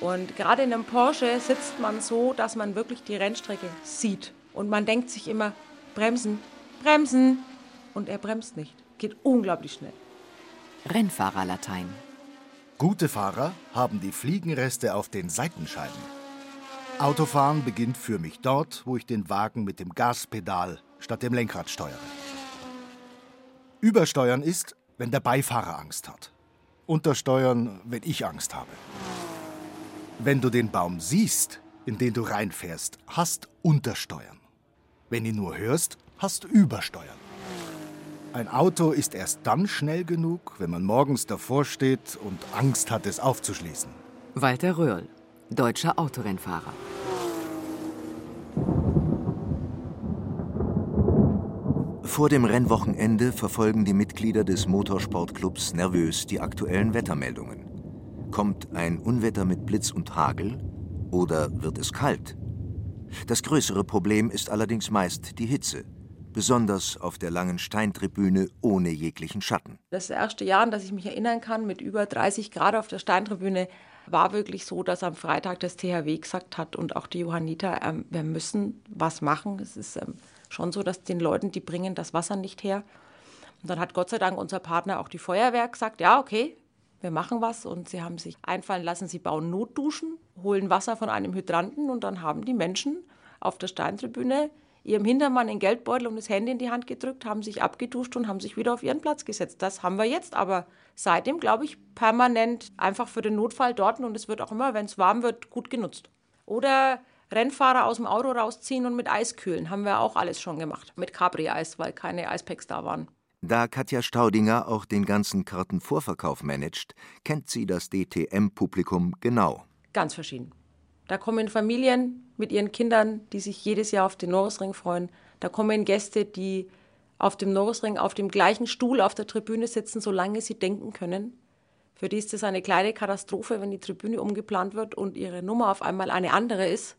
Und gerade in einem Porsche sitzt man so, dass man wirklich die Rennstrecke sieht. Und man denkt sich immer, bremsen, bremsen. Und er bremst nicht. Geht unglaublich schnell. Rennfahrerlatein. Gute Fahrer haben die Fliegenreste auf den Seitenscheiben. Autofahren beginnt für mich dort, wo ich den Wagen mit dem Gaspedal statt dem Lenkrad steuere. Übersteuern ist, wenn der Beifahrer Angst hat. Untersteuern, wenn ich Angst habe. Wenn du den Baum siehst, in den du reinfährst, hast Untersteuern. Wenn ihn nur hörst, hast Übersteuern. Ein Auto ist erst dann schnell genug, wenn man morgens davor steht und Angst hat, es aufzuschließen. Walter Röhrl, deutscher Autorennfahrer. Vor dem Rennwochenende verfolgen die Mitglieder des Motorsportclubs nervös die aktuellen Wettermeldungen. Kommt ein Unwetter mit Blitz und Hagel oder wird es kalt? Das größere Problem ist allerdings meist die Hitze, besonders auf der langen Steintribüne ohne jeglichen Schatten. Das erste Jahr, an das ich mich erinnern kann, mit über 30 Grad auf der Steintribüne, war wirklich so, dass am Freitag das THW gesagt hat und auch die Johanniter, ähm, wir müssen was machen. Es ist ähm, schon so, dass den Leuten, die bringen das Wasser nicht her. Und dann hat Gott sei Dank unser Partner auch die Feuerwehr gesagt, ja, okay, wir machen was. Und sie haben sich einfallen lassen, sie bauen Notduschen, holen Wasser von einem Hydranten und dann haben die Menschen auf der Steintribüne ihrem Hintermann den Geldbeutel und das Handy in die Hand gedrückt, haben sich abgeduscht und haben sich wieder auf ihren Platz gesetzt. Das haben wir jetzt aber seitdem, glaube ich, permanent einfach für den Notfall dort und es wird auch immer, wenn es warm wird, gut genutzt. Oder Rennfahrer aus dem Auto rausziehen und mit Eis kühlen, haben wir auch alles schon gemacht. Mit Capri-Eis, weil keine Eispacks da waren. Da Katja Staudinger auch den ganzen Kartenvorverkauf managt, kennt sie das DTM-Publikum genau. Ganz verschieden. Da kommen Familien mit ihren Kindern, die sich jedes Jahr auf den Norrisring freuen. Da kommen Gäste, die auf dem Norrisring auf dem gleichen Stuhl auf der Tribüne sitzen, solange sie denken können. Für die ist es eine kleine Katastrophe, wenn die Tribüne umgeplant wird und ihre Nummer auf einmal eine andere ist.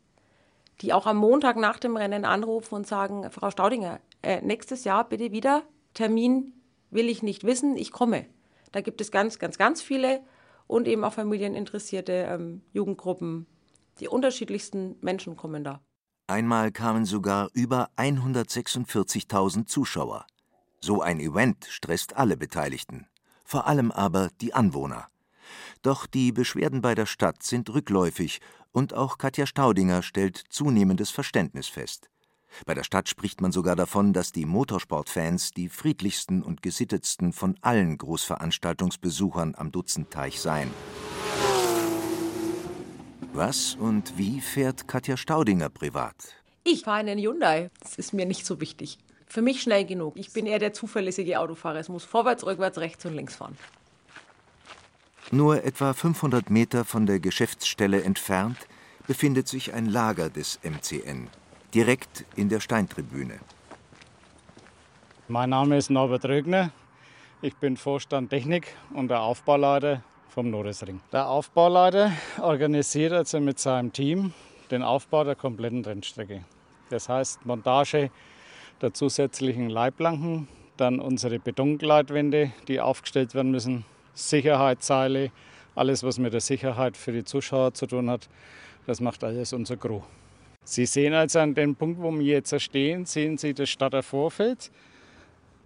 Die auch am Montag nach dem Rennen anrufen und sagen, Frau Staudinger, äh, nächstes Jahr bitte wieder, Termin will ich nicht wissen, ich komme. Da gibt es ganz, ganz, ganz viele und eben auch familieninteressierte ähm, Jugendgruppen, die unterschiedlichsten Menschen kommen da. Einmal kamen sogar über 146.000 Zuschauer. So ein Event stresst alle Beteiligten, vor allem aber die Anwohner. Doch die Beschwerden bei der Stadt sind rückläufig und auch Katja Staudinger stellt zunehmendes Verständnis fest. Bei der Stadt spricht man sogar davon, dass die Motorsportfans die friedlichsten und gesittetsten von allen Großveranstaltungsbesuchern am Dutzendteich seien. Was und wie fährt Katja Staudinger privat? Ich fahre einen Hyundai. Das ist mir nicht so wichtig. Für mich schnell genug. Ich bin eher der zuverlässige Autofahrer. Es muss vorwärts, rückwärts, rechts und links fahren. Nur etwa 500 Meter von der Geschäftsstelle entfernt befindet sich ein Lager des MCN, direkt in der Steintribüne. Mein Name ist Norbert Rögner. Ich bin Vorstand Technik und der Aufbauleiter vom Nordesring. Der Aufbauleiter organisiert also mit seinem Team den Aufbau der kompletten Rennstrecke. Das heißt Montage der zusätzlichen Leitplanken, dann unsere Betongleitwände, die aufgestellt werden müssen, Sicherheitsseile, alles was mit der Sicherheit für die Zuschauer zu tun hat, das macht alles unser Crew. Sie sehen also an dem Punkt, wo wir jetzt stehen, sehen Sie das Stadter Vorfeld.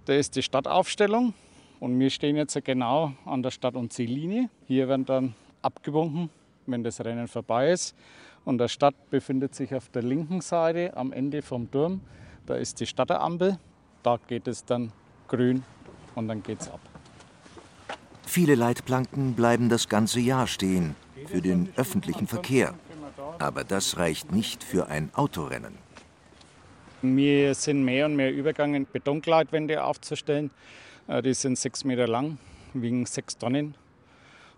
Da ist die Stadtaufstellung Und wir stehen jetzt genau an der Stadt- und Ziellinie. Hier werden dann abgewunken, wenn das Rennen vorbei ist. Und der Stadt befindet sich auf der linken Seite am Ende vom Turm. Da ist die Stadterampel. Da geht es dann grün und dann geht es ab. Viele Leitplanken bleiben das ganze Jahr stehen für den öffentlichen Verkehr. Aber das reicht nicht für ein Autorennen. Wir sind mehr und mehr übergegangen, Betongleitwände aufzustellen. Äh, die sind sechs Meter lang, wiegen sechs Tonnen.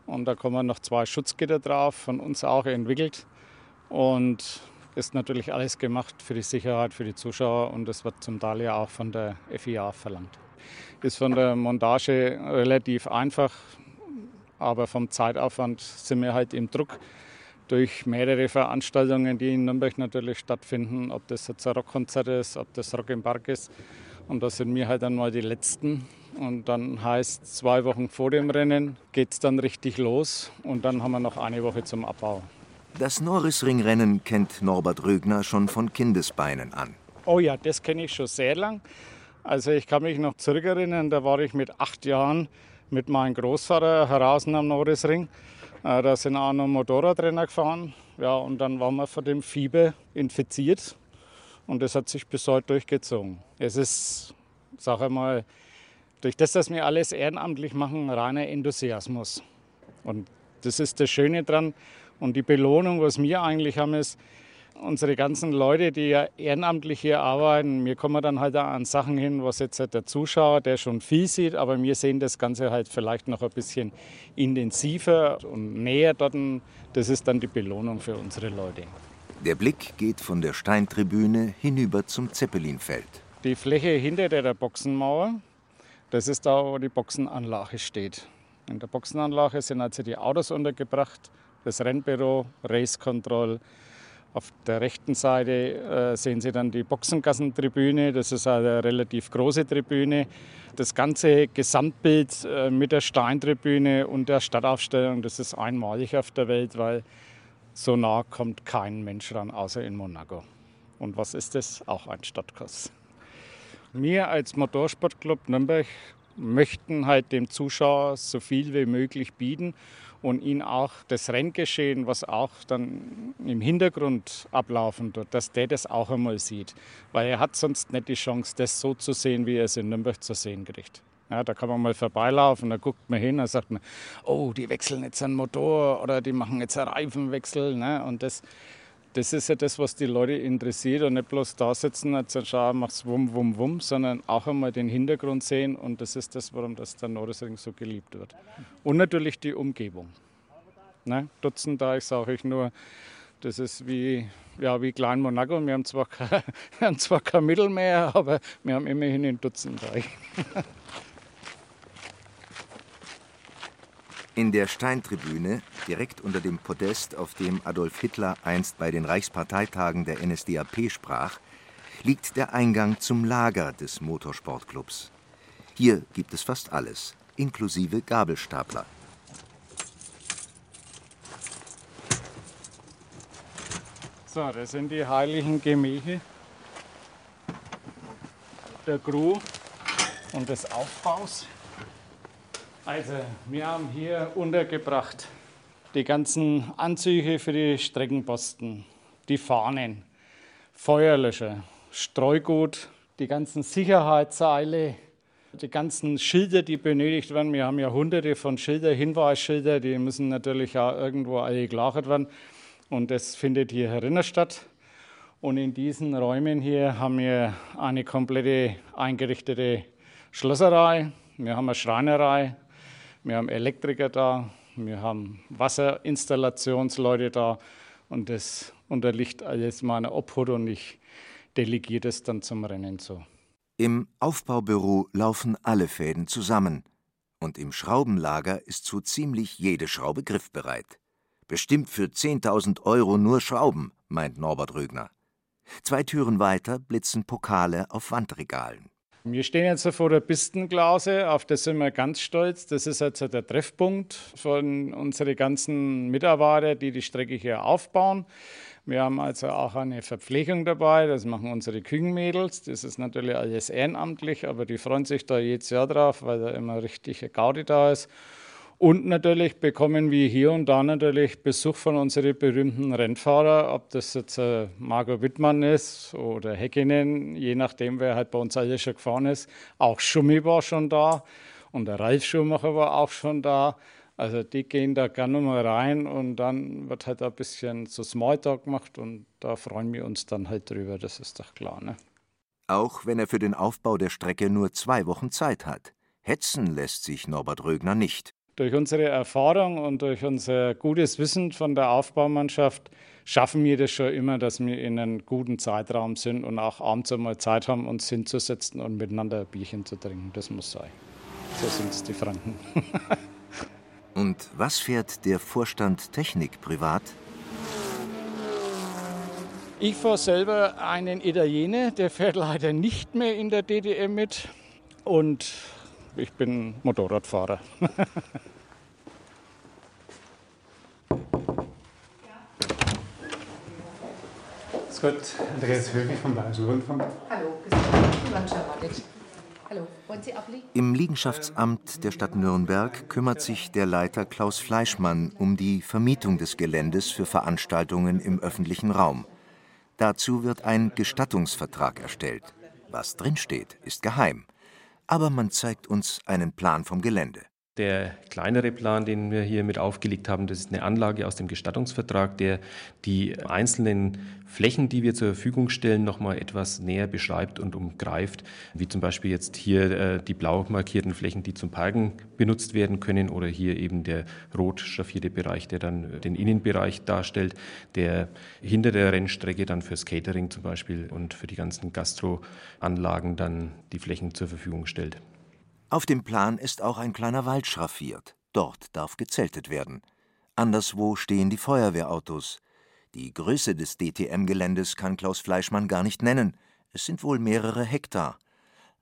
Und da kommen noch zwei Schutzgitter drauf, von uns auch entwickelt. Und ist natürlich alles gemacht für die Sicherheit, für die Zuschauer und das wird zum Teil ja auch von der FIA verlangt. Ist von der Montage relativ einfach, aber vom Zeitaufwand sind wir halt im Druck durch mehrere Veranstaltungen, die in Nürnberg natürlich stattfinden, ob das jetzt ein Rockkonzert ist, ob das Rock im Park ist. Und da sind wir halt dann mal die Letzten. Und dann heißt zwei Wochen vor dem Rennen geht es dann richtig los und dann haben wir noch eine Woche zum Abbau. Das Norrisringrennen kennt Norbert Rögner schon von Kindesbeinen an. Oh ja, das kenne ich schon sehr lang. Also ich kann mich noch zurückerinnern, da war ich mit acht Jahren mit meinem Großvater heraus am Norrisring. Äh, da sind auch noch Motorradrenner gefahren. Ja, und dann waren wir von dem Fieber infiziert. Und das hat sich bis heute durchgezogen. Es ist, sage ich mal, durch das, dass wir alles ehrenamtlich machen, reiner Enthusiasmus. Und das ist das Schöne dran. Und die Belohnung, was wir eigentlich haben, ist, unsere ganzen Leute, die ja ehrenamtlich hier arbeiten, wir kommen dann halt an Sachen hin, was jetzt halt der Zuschauer, der schon viel sieht, aber wir sehen das Ganze halt vielleicht noch ein bisschen intensiver und näher dort. Das ist dann die Belohnung für unsere Leute. Der Blick geht von der Steintribüne hinüber zum Zeppelinfeld. Die Fläche hinter der Boxenmauer, das ist da, wo die Boxenanlage steht. In der Boxenanlage sind also die Autos untergebracht das Rennbüro, Race Control. Auf der rechten Seite äh, sehen Sie dann die Boxengassentribüne. Das ist eine relativ große Tribüne. Das ganze Gesamtbild äh, mit der Steintribüne und der Stadtaufstellung, das ist einmalig auf der Welt, weil so nah kommt kein Mensch ran, außer in Monaco. Und was ist das? Auch ein Stadtkurs. Wir als Motorsportclub Nürnberg möchten halt dem Zuschauer so viel wie möglich bieten und ihn auch das Renngeschehen, was auch dann im Hintergrund ablaufen wird, dass der das auch einmal sieht. Weil er hat sonst nicht die Chance, das so zu sehen, wie er es in Nürnberg zu sehen kriegt. Ja, da kann man mal vorbeilaufen, da guckt man hin und sagt man, oh, die wechseln jetzt einen Motor oder die machen jetzt einen Reifenwechsel. Ne? Und das, das ist ja das, was die Leute interessiert und nicht bloß da sitzen und sagen, schau, mach's wum, wum, wum, sondern auch einmal den Hintergrund sehen und das ist das, warum das der Nordesring so geliebt wird. Und natürlich die Umgebung. Ne? Dutzend da, ich sage ich nur, das ist wie, ja, wie Klein Monaco. Wir haben, zwar kein, wir haben zwar kein Mittelmeer, aber wir haben immerhin ein Dutzend In der Steintribüne, direkt unter dem Podest, auf dem Adolf Hitler einst bei den Reichsparteitagen der NSDAP sprach, liegt der Eingang zum Lager des Motorsportclubs. Hier gibt es fast alles, inklusive Gabelstapler. So, das sind die heiligen Gemächer der Crew und des Aufbaus. Also, wir haben hier untergebracht die ganzen Anzüge für die Streckenposten, die Fahnen, Feuerlöscher, Streugut, die ganzen Sicherheitsseile, die ganzen Schilder, die benötigt werden. Wir haben ja hunderte von Schilder, Hinweisschilder, die müssen natürlich auch irgendwo alle gelagert werden. Und das findet hier herinnen statt. Und in diesen Räumen hier haben wir eine komplette eingerichtete Schlosserei, wir haben eine Schreinerei, wir haben Elektriker da, wir haben Wasserinstallationsleute da und das unterliegt alles meiner Obhut und ich delegiere das dann zum Rennen so. Im Aufbaubüro laufen alle Fäden zusammen und im Schraubenlager ist so ziemlich jede Schraube griffbereit. Bestimmt für 10.000 Euro nur Schrauben, meint Norbert Rögner. Zwei Türen weiter blitzen Pokale auf Wandregalen. Wir stehen jetzt vor der Pistenglase, auf das sind wir ganz stolz. Das ist jetzt der Treffpunkt von unseren ganzen Mitarbeitern, die die Strecke hier aufbauen. Wir haben also auch eine Verpflegung dabei, das machen unsere Küchenmädels. Das ist natürlich alles ehrenamtlich, aber die freuen sich da jedes Jahr drauf, weil da immer richtig Gaudi da ist. Und natürlich bekommen wir hier und da natürlich Besuch von unseren berühmten Rennfahrern, ob das jetzt äh, Margot Wittmann ist oder Häkkinen, je nachdem, wer halt bei uns alles schon gefahren ist. Auch Schummi war schon da und der Ralf Schumacher war auch schon da. Also die gehen da gerne mal rein und dann wird halt ein bisschen so Smalltalk gemacht und da freuen wir uns dann halt drüber, das ist doch klar. Ne? Auch wenn er für den Aufbau der Strecke nur zwei Wochen Zeit hat. Hetzen lässt sich Norbert Rögner nicht. Durch unsere Erfahrung und durch unser gutes Wissen von der Aufbaumannschaft schaffen wir das schon immer, dass wir in einem guten Zeitraum sind und auch abends einmal Zeit haben, uns hinzusetzen und miteinander ein Bierchen zu trinken. Das muss sein. So sind es die Franken. Und was fährt der Vorstand Technik privat? Ich fahre selber einen Italiener, der fährt leider nicht mehr in der DDM mit. Und ich bin Motorradfahrer. Grüß Gott, Andreas Höfig vom Bayerischen Rundfunk. Hallo, grüß Hallo, wollen Sie abliegen? Im Liegenschaftsamt der Stadt Nürnberg kümmert sich der Leiter Klaus Fleischmann um die Vermietung des Geländes für Veranstaltungen im öffentlichen Raum. Dazu wird ein Gestattungsvertrag erstellt. Was drinsteht, ist geheim. Aber man zeigt uns einen Plan vom Gelände. Der kleinere Plan, den wir hier mit aufgelegt haben, das ist eine Anlage aus dem Gestattungsvertrag, der die einzelnen Flächen, die wir zur Verfügung stellen, nochmal etwas näher beschreibt und umgreift, wie zum Beispiel jetzt hier äh, die blau markierten Flächen, die zum Parken benutzt werden können oder hier eben der rot schraffierte Bereich, der dann den Innenbereich darstellt, der hinter der Rennstrecke dann fürs Catering zum Beispiel und für die ganzen Gastroanlagen dann die Flächen zur Verfügung stellt. Auf dem Plan ist auch ein kleiner Wald schraffiert. Dort darf gezeltet werden. Anderswo stehen die Feuerwehrautos. Die Größe des DTM-Geländes kann Klaus Fleischmann gar nicht nennen. Es sind wohl mehrere Hektar.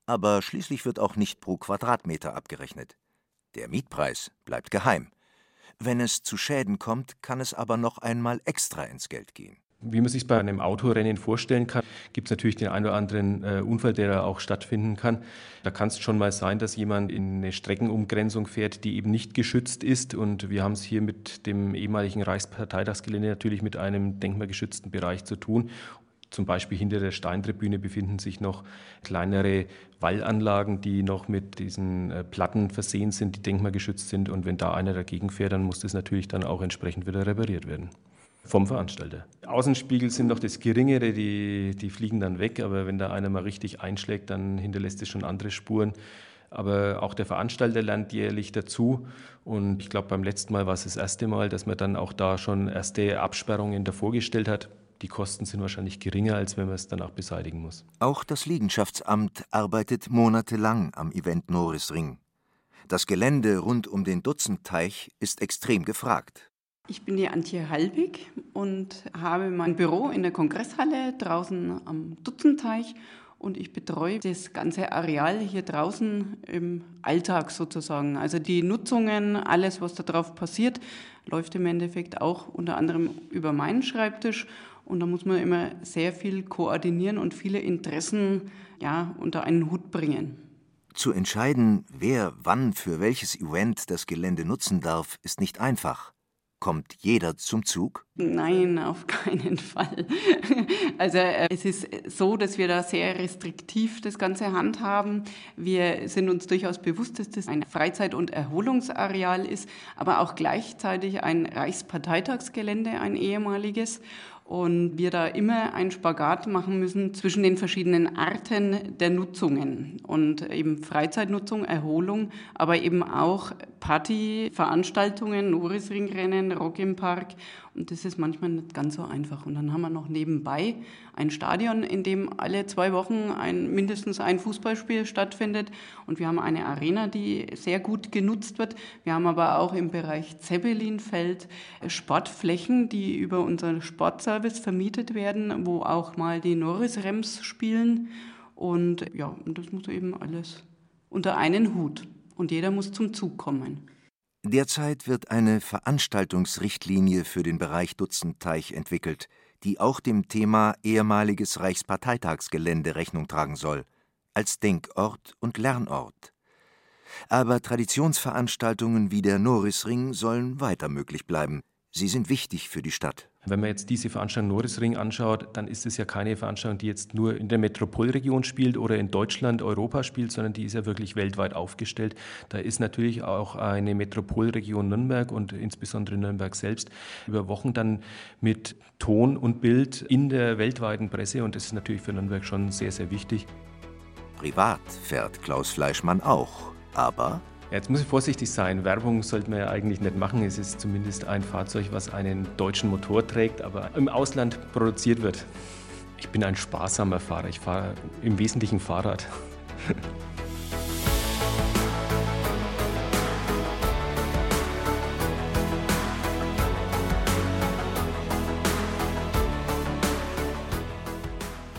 Aber schließlich wird auch nicht pro Quadratmeter abgerechnet. Der Mietpreis bleibt geheim. Wenn es zu Schäden kommt, kann es aber noch einmal extra ins Geld gehen. Wie man sich bei einem Autorennen vorstellen kann, gibt es natürlich den einen oder anderen äh, Unfall, der da auch stattfinden kann. Da kann es schon mal sein, dass jemand in eine Streckenumgrenzung fährt, die eben nicht geschützt ist. Und wir haben es hier mit dem ehemaligen Reichsparteitagsgelände natürlich mit einem denkmalgeschützten Bereich zu tun. Zum Beispiel hinter der Steintribüne befinden sich noch kleinere Wallanlagen, die noch mit diesen äh, Platten versehen sind, die denkmalgeschützt sind. Und wenn da einer dagegen fährt, dann muss das natürlich dann auch entsprechend wieder repariert werden vom Veranstalter. Außenspiegel sind noch das Geringere, die, die fliegen dann weg, aber wenn da einer mal richtig einschlägt, dann hinterlässt es schon andere Spuren. Aber auch der Veranstalter lernt jährlich dazu. Und ich glaube, beim letzten Mal war es das erste Mal, dass man dann auch da schon erste Absperrungen davor gestellt hat. Die Kosten sind wahrscheinlich geringer, als wenn man es danach beseitigen muss. Auch das Liegenschaftsamt arbeitet monatelang am Event Norisring. Das Gelände rund um den Dutzendteich ist extrem gefragt. Ich bin die Antje Halbig und habe mein Büro in der Kongresshalle draußen am Dutzendteich und ich betreue das ganze Areal hier draußen im Alltag sozusagen. Also die Nutzungen, alles, was da drauf passiert, läuft im Endeffekt auch unter anderem über meinen Schreibtisch und da muss man immer sehr viel koordinieren und viele Interessen ja, unter einen Hut bringen. Zu entscheiden, wer wann für welches Event das Gelände nutzen darf, ist nicht einfach. Kommt jeder zum Zug? Nein, auf keinen Fall. Also äh, es ist so, dass wir da sehr restriktiv das Ganze handhaben. Wir sind uns durchaus bewusst, dass das ein Freizeit- und Erholungsareal ist, aber auch gleichzeitig ein Reichsparteitagsgelände, ein ehemaliges und wir da immer einen Spagat machen müssen zwischen den verschiedenen Arten der Nutzungen und eben Freizeitnutzung, Erholung, aber eben auch Partyveranstaltungen, Norisringrennen, Rock im Park und das ist manchmal nicht ganz so einfach. Und dann haben wir noch nebenbei ein Stadion, in dem alle zwei Wochen ein, mindestens ein Fußballspiel stattfindet. Und wir haben eine Arena, die sehr gut genutzt wird. Wir haben aber auch im Bereich Zeppelinfeld Sportflächen, die über unseren Sportservice vermietet werden, wo auch mal die Norris-Rems spielen. Und ja, das muss eben alles unter einen Hut. Und jeder muss zum Zug kommen. Derzeit wird eine Veranstaltungsrichtlinie für den Bereich Dutzendteich entwickelt, die auch dem Thema ehemaliges Reichsparteitagsgelände Rechnung tragen soll, als Denkort und Lernort. Aber Traditionsveranstaltungen wie der Norrisring sollen weiter möglich bleiben. Sie sind wichtig für die Stadt. Wenn man jetzt diese Veranstaltung Norrisring anschaut, dann ist es ja keine Veranstaltung, die jetzt nur in der Metropolregion spielt oder in Deutschland, Europa spielt, sondern die ist ja wirklich weltweit aufgestellt. Da ist natürlich auch eine Metropolregion Nürnberg und insbesondere Nürnberg selbst über Wochen dann mit Ton und Bild in der weltweiten Presse und das ist natürlich für Nürnberg schon sehr, sehr wichtig. Privat fährt Klaus Fleischmann auch, aber Jetzt muss ich vorsichtig sein. Werbung sollte man ja eigentlich nicht machen. Es ist zumindest ein Fahrzeug, was einen deutschen Motor trägt, aber im Ausland produziert wird. Ich bin ein sparsamer Fahrer. Ich fahre im Wesentlichen Fahrrad.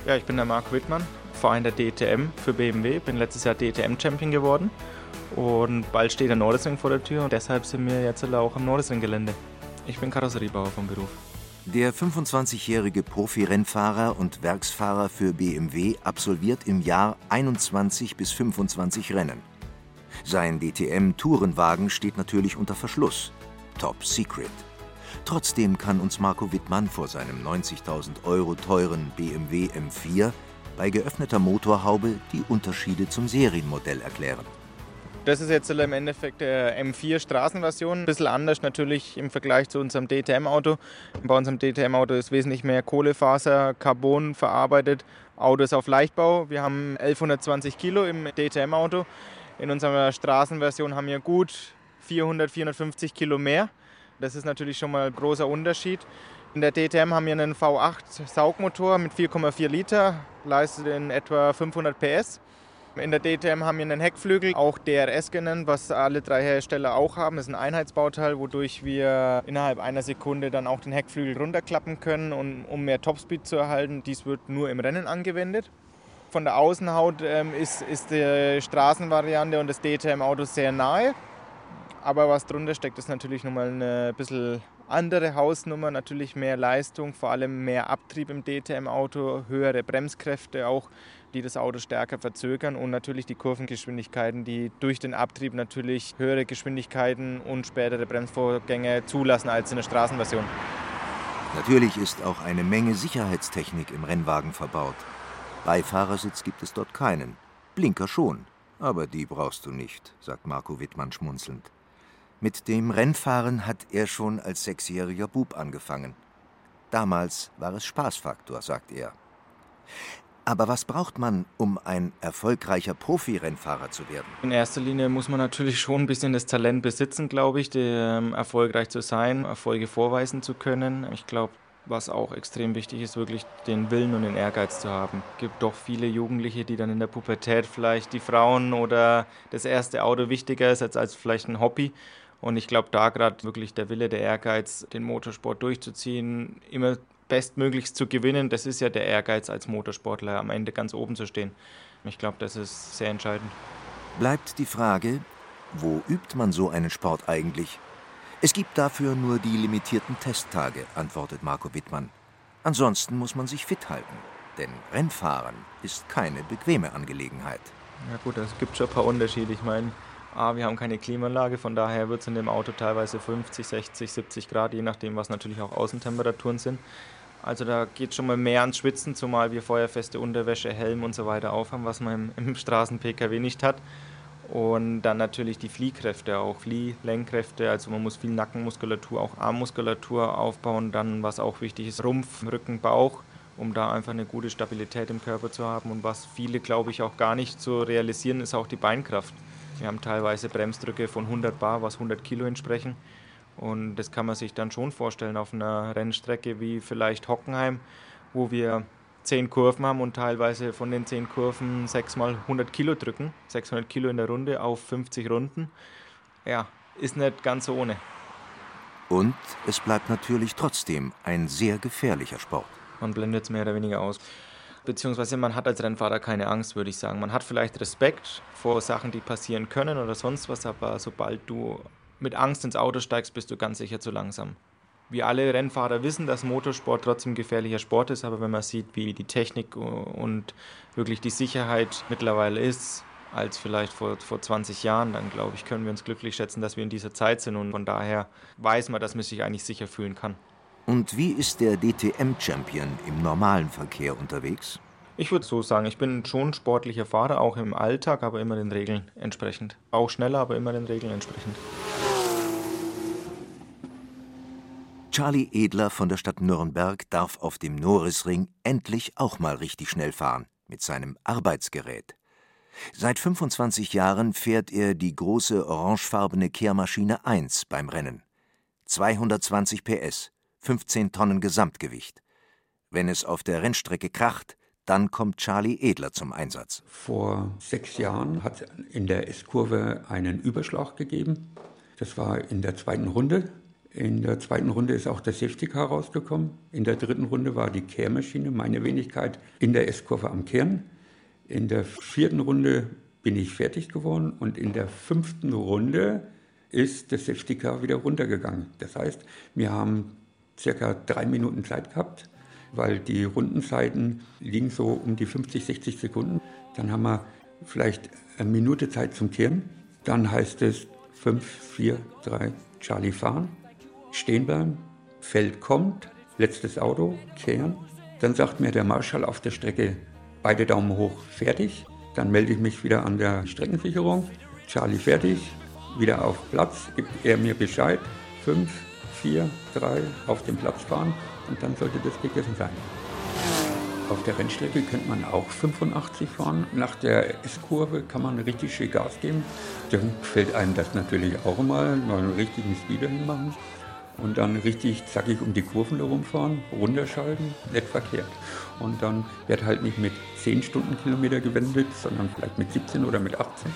Ja, ich bin der Marc Wittmann, fahre in der DTM für BMW, bin letztes Jahr DTM-Champion geworden und bald steht der Nordesring vor der Tür und deshalb sind wir jetzt auch am Nordesring-Gelände. Ich bin Karosseriebauer vom Beruf. Der 25-jährige Profi-Rennfahrer und Werksfahrer für BMW absolviert im Jahr 21 bis 25 Rennen. Sein DTM-Tourenwagen steht natürlich unter Verschluss. Top Secret. Trotzdem kann uns Marco Wittmann vor seinem 90.000 Euro teuren BMW M4 bei geöffneter Motorhaube die Unterschiede zum Serienmodell erklären. Das ist jetzt im Endeffekt der M4 Straßenversion. Ein bisschen anders natürlich im Vergleich zu unserem DTM-Auto. Bei unserem DTM-Auto ist wesentlich mehr Kohlefaser, Carbon verarbeitet. Auto ist auf Leichtbau. Wir haben 1120 Kilo im DTM-Auto. In unserer Straßenversion haben wir gut 400, 450 Kilo mehr. Das ist natürlich schon mal ein großer Unterschied. In der DTM haben wir einen V8 Saugmotor mit 4,4 Liter, leistet in etwa 500 PS. In der DTM haben wir einen Heckflügel, auch DRS genannt, was alle drei Hersteller auch haben. Das ist ein Einheitsbauteil, wodurch wir innerhalb einer Sekunde dann auch den Heckflügel runterklappen können, und, um mehr Topspeed zu erhalten. Dies wird nur im Rennen angewendet. Von der Außenhaut ähm, ist, ist die Straßenvariante und das DTM-Auto sehr nahe. Aber was drunter steckt, ist natürlich nochmal eine bisschen andere Hausnummer, natürlich mehr Leistung, vor allem mehr Abtrieb im DTM-Auto, höhere Bremskräfte auch die das Auto stärker verzögern und natürlich die Kurvengeschwindigkeiten, die durch den Abtrieb natürlich höhere Geschwindigkeiten und spätere Bremsvorgänge zulassen als in der Straßenversion. Natürlich ist auch eine Menge Sicherheitstechnik im Rennwagen verbaut. Beifahrersitz gibt es dort keinen. Blinker schon, aber die brauchst du nicht, sagt Marco Wittmann schmunzelnd. Mit dem Rennfahren hat er schon als sechsjähriger Bub angefangen. Damals war es Spaßfaktor, sagt er. Aber was braucht man, um ein erfolgreicher Profirennfahrer zu werden? In erster Linie muss man natürlich schon ein bisschen das Talent besitzen, glaube ich, um erfolgreich zu sein, Erfolge vorweisen zu können. Ich glaube, was auch extrem wichtig ist, wirklich den Willen und den Ehrgeiz zu haben. Es gibt doch viele Jugendliche, die dann in der Pubertät vielleicht die Frauen oder das erste Auto wichtiger ist als, als vielleicht ein Hobby. Und ich glaube, da gerade wirklich der Wille, der Ehrgeiz, den Motorsport durchzuziehen, immer bestmöglichst zu gewinnen, das ist ja der Ehrgeiz als Motorsportler, am Ende ganz oben zu stehen. Ich glaube, das ist sehr entscheidend. Bleibt die Frage, wo übt man so einen Sport eigentlich? Es gibt dafür nur die limitierten Testtage, antwortet Marco Wittmann. Ansonsten muss man sich fit halten, denn Rennfahren ist keine bequeme Angelegenheit. Ja gut, es gibt schon ein paar Unterschiede. Ich meine, A, wir haben keine Klimaanlage, von daher wird es in dem Auto teilweise 50, 60, 70 Grad, je nachdem, was natürlich auch Außentemperaturen sind. Also da geht schon mal mehr ans Schwitzen, zumal wir feuerfeste Unterwäsche, Helm und so weiter aufhaben, was man im, im Straßen-PKW nicht hat. Und dann natürlich die Fliehkräfte, auch Fliehlenkkräfte, also man muss viel Nackenmuskulatur, auch Armmuskulatur aufbauen. Dann, was auch wichtig ist, Rumpf, Rücken, Bauch, um da einfach eine gute Stabilität im Körper zu haben. Und was viele, glaube ich, auch gar nicht zu realisieren, ist auch die Beinkraft. Wir haben teilweise Bremsdrücke von 100 Bar, was 100 Kilo entsprechen. Und das kann man sich dann schon vorstellen auf einer Rennstrecke wie vielleicht Hockenheim, wo wir zehn Kurven haben und teilweise von den zehn Kurven sechs mal 100 Kilo drücken. 600 Kilo in der Runde auf 50 Runden. Ja, ist nicht ganz so ohne. Und es bleibt natürlich trotzdem ein sehr gefährlicher Sport. Man blendet es mehr oder weniger aus. Beziehungsweise man hat als Rennfahrer keine Angst, würde ich sagen. Man hat vielleicht Respekt vor Sachen, die passieren können oder sonst was, aber sobald du mit Angst ins Auto steigst, bist du ganz sicher zu langsam. Wir alle Rennfahrer wissen, dass Motorsport trotzdem gefährlicher Sport ist, aber wenn man sieht, wie die Technik und wirklich die Sicherheit mittlerweile ist, als vielleicht vor, vor 20 Jahren, dann glaube ich, können wir uns glücklich schätzen, dass wir in dieser Zeit sind und von daher weiß man, dass man sich eigentlich sicher fühlen kann. Und wie ist der DTM-Champion im normalen Verkehr unterwegs? Ich würde so sagen, ich bin schon sportlicher Fahrer, auch im Alltag, aber immer den Regeln entsprechend. Auch schneller, aber immer den Regeln entsprechend. Charlie Edler von der Stadt Nürnberg darf auf dem Norrisring endlich auch mal richtig schnell fahren mit seinem Arbeitsgerät. Seit 25 Jahren fährt er die große orangefarbene Kehrmaschine 1 beim Rennen. 220 PS, 15 Tonnen Gesamtgewicht. Wenn es auf der Rennstrecke kracht, dann kommt Charlie Edler zum Einsatz. Vor sechs Jahren hat es in der S-Kurve einen Überschlag gegeben. Das war in der zweiten Runde. In der zweiten Runde ist auch der Safety Car rausgekommen. In der dritten Runde war die Kehrmaschine, meine Wenigkeit, in der S-Kurve am Kehren. In der vierten Runde bin ich fertig geworden und in der fünften Runde ist der Safety Car wieder runtergegangen. Das heißt, wir haben circa drei Minuten Zeit gehabt, weil die Rundenzeiten liegen so um die 50, 60 Sekunden. Dann haben wir vielleicht eine Minute Zeit zum Kehren. Dann heißt es 5, 4, 3, Charlie fahren stehen bleiben, Feld kommt, letztes Auto, kehren. Dann sagt mir der Marschall auf der Strecke, beide Daumen hoch, fertig. Dann melde ich mich wieder an der Streckensicherung. Charlie fertig, wieder auf Platz, gibt er mir Bescheid. Fünf, vier, drei, auf den Platz fahren und dann sollte das gegessen sein. Auf der Rennstrecke könnte man auch 85 fahren. Nach der S-Kurve kann man richtig schön Gas geben. Dann fällt einem das natürlich auch mal, mal einen richtigen Speeder hinmachen und dann richtig zackig um die Kurven herumfahren, runterschalten, nicht verkehrt. Und dann wird halt nicht mit 10 Stundenkilometer gewendet, sondern vielleicht mit 17 oder mit 18.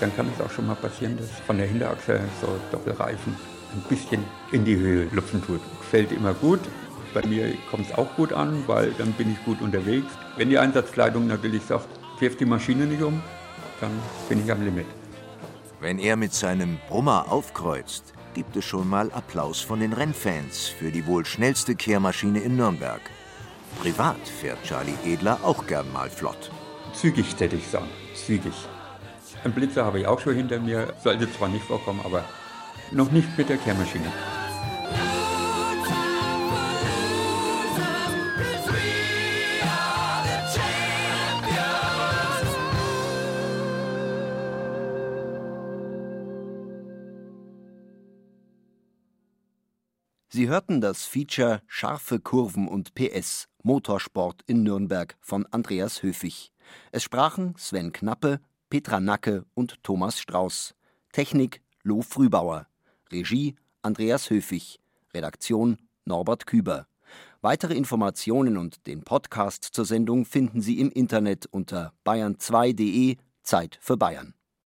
Dann kann es auch schon mal passieren, dass von der Hinterachse so Doppelreifen ein bisschen in die Höhe lupfen tut. Fällt immer gut. Bei mir kommt es auch gut an, weil dann bin ich gut unterwegs. Wenn die Einsatzkleidung natürlich sagt, wirf die Maschine nicht um, dann bin ich am Limit. Wenn er mit seinem Brummer aufkreuzt, gibt es schon mal Applaus von den Rennfans für die wohl schnellste Kehrmaschine in Nürnberg. Privat fährt Charlie Edler auch gern mal flott. Zügig, hätte ich sagen. Zügig. Ein Blitzer habe ich auch schon hinter mir. Sollte zwar nicht vorkommen, aber noch nicht mit der Kehrmaschine. Sie hörten das Feature Scharfe Kurven und PS Motorsport in Nürnberg von Andreas Höfig. Es sprachen Sven Knappe, Petra Nacke und Thomas Strauß. Technik Lo Frühbauer. Regie Andreas Höfig. Redaktion Norbert Küber. Weitere Informationen und den Podcast zur Sendung finden Sie im Internet unter bayern2.de Zeit für Bayern.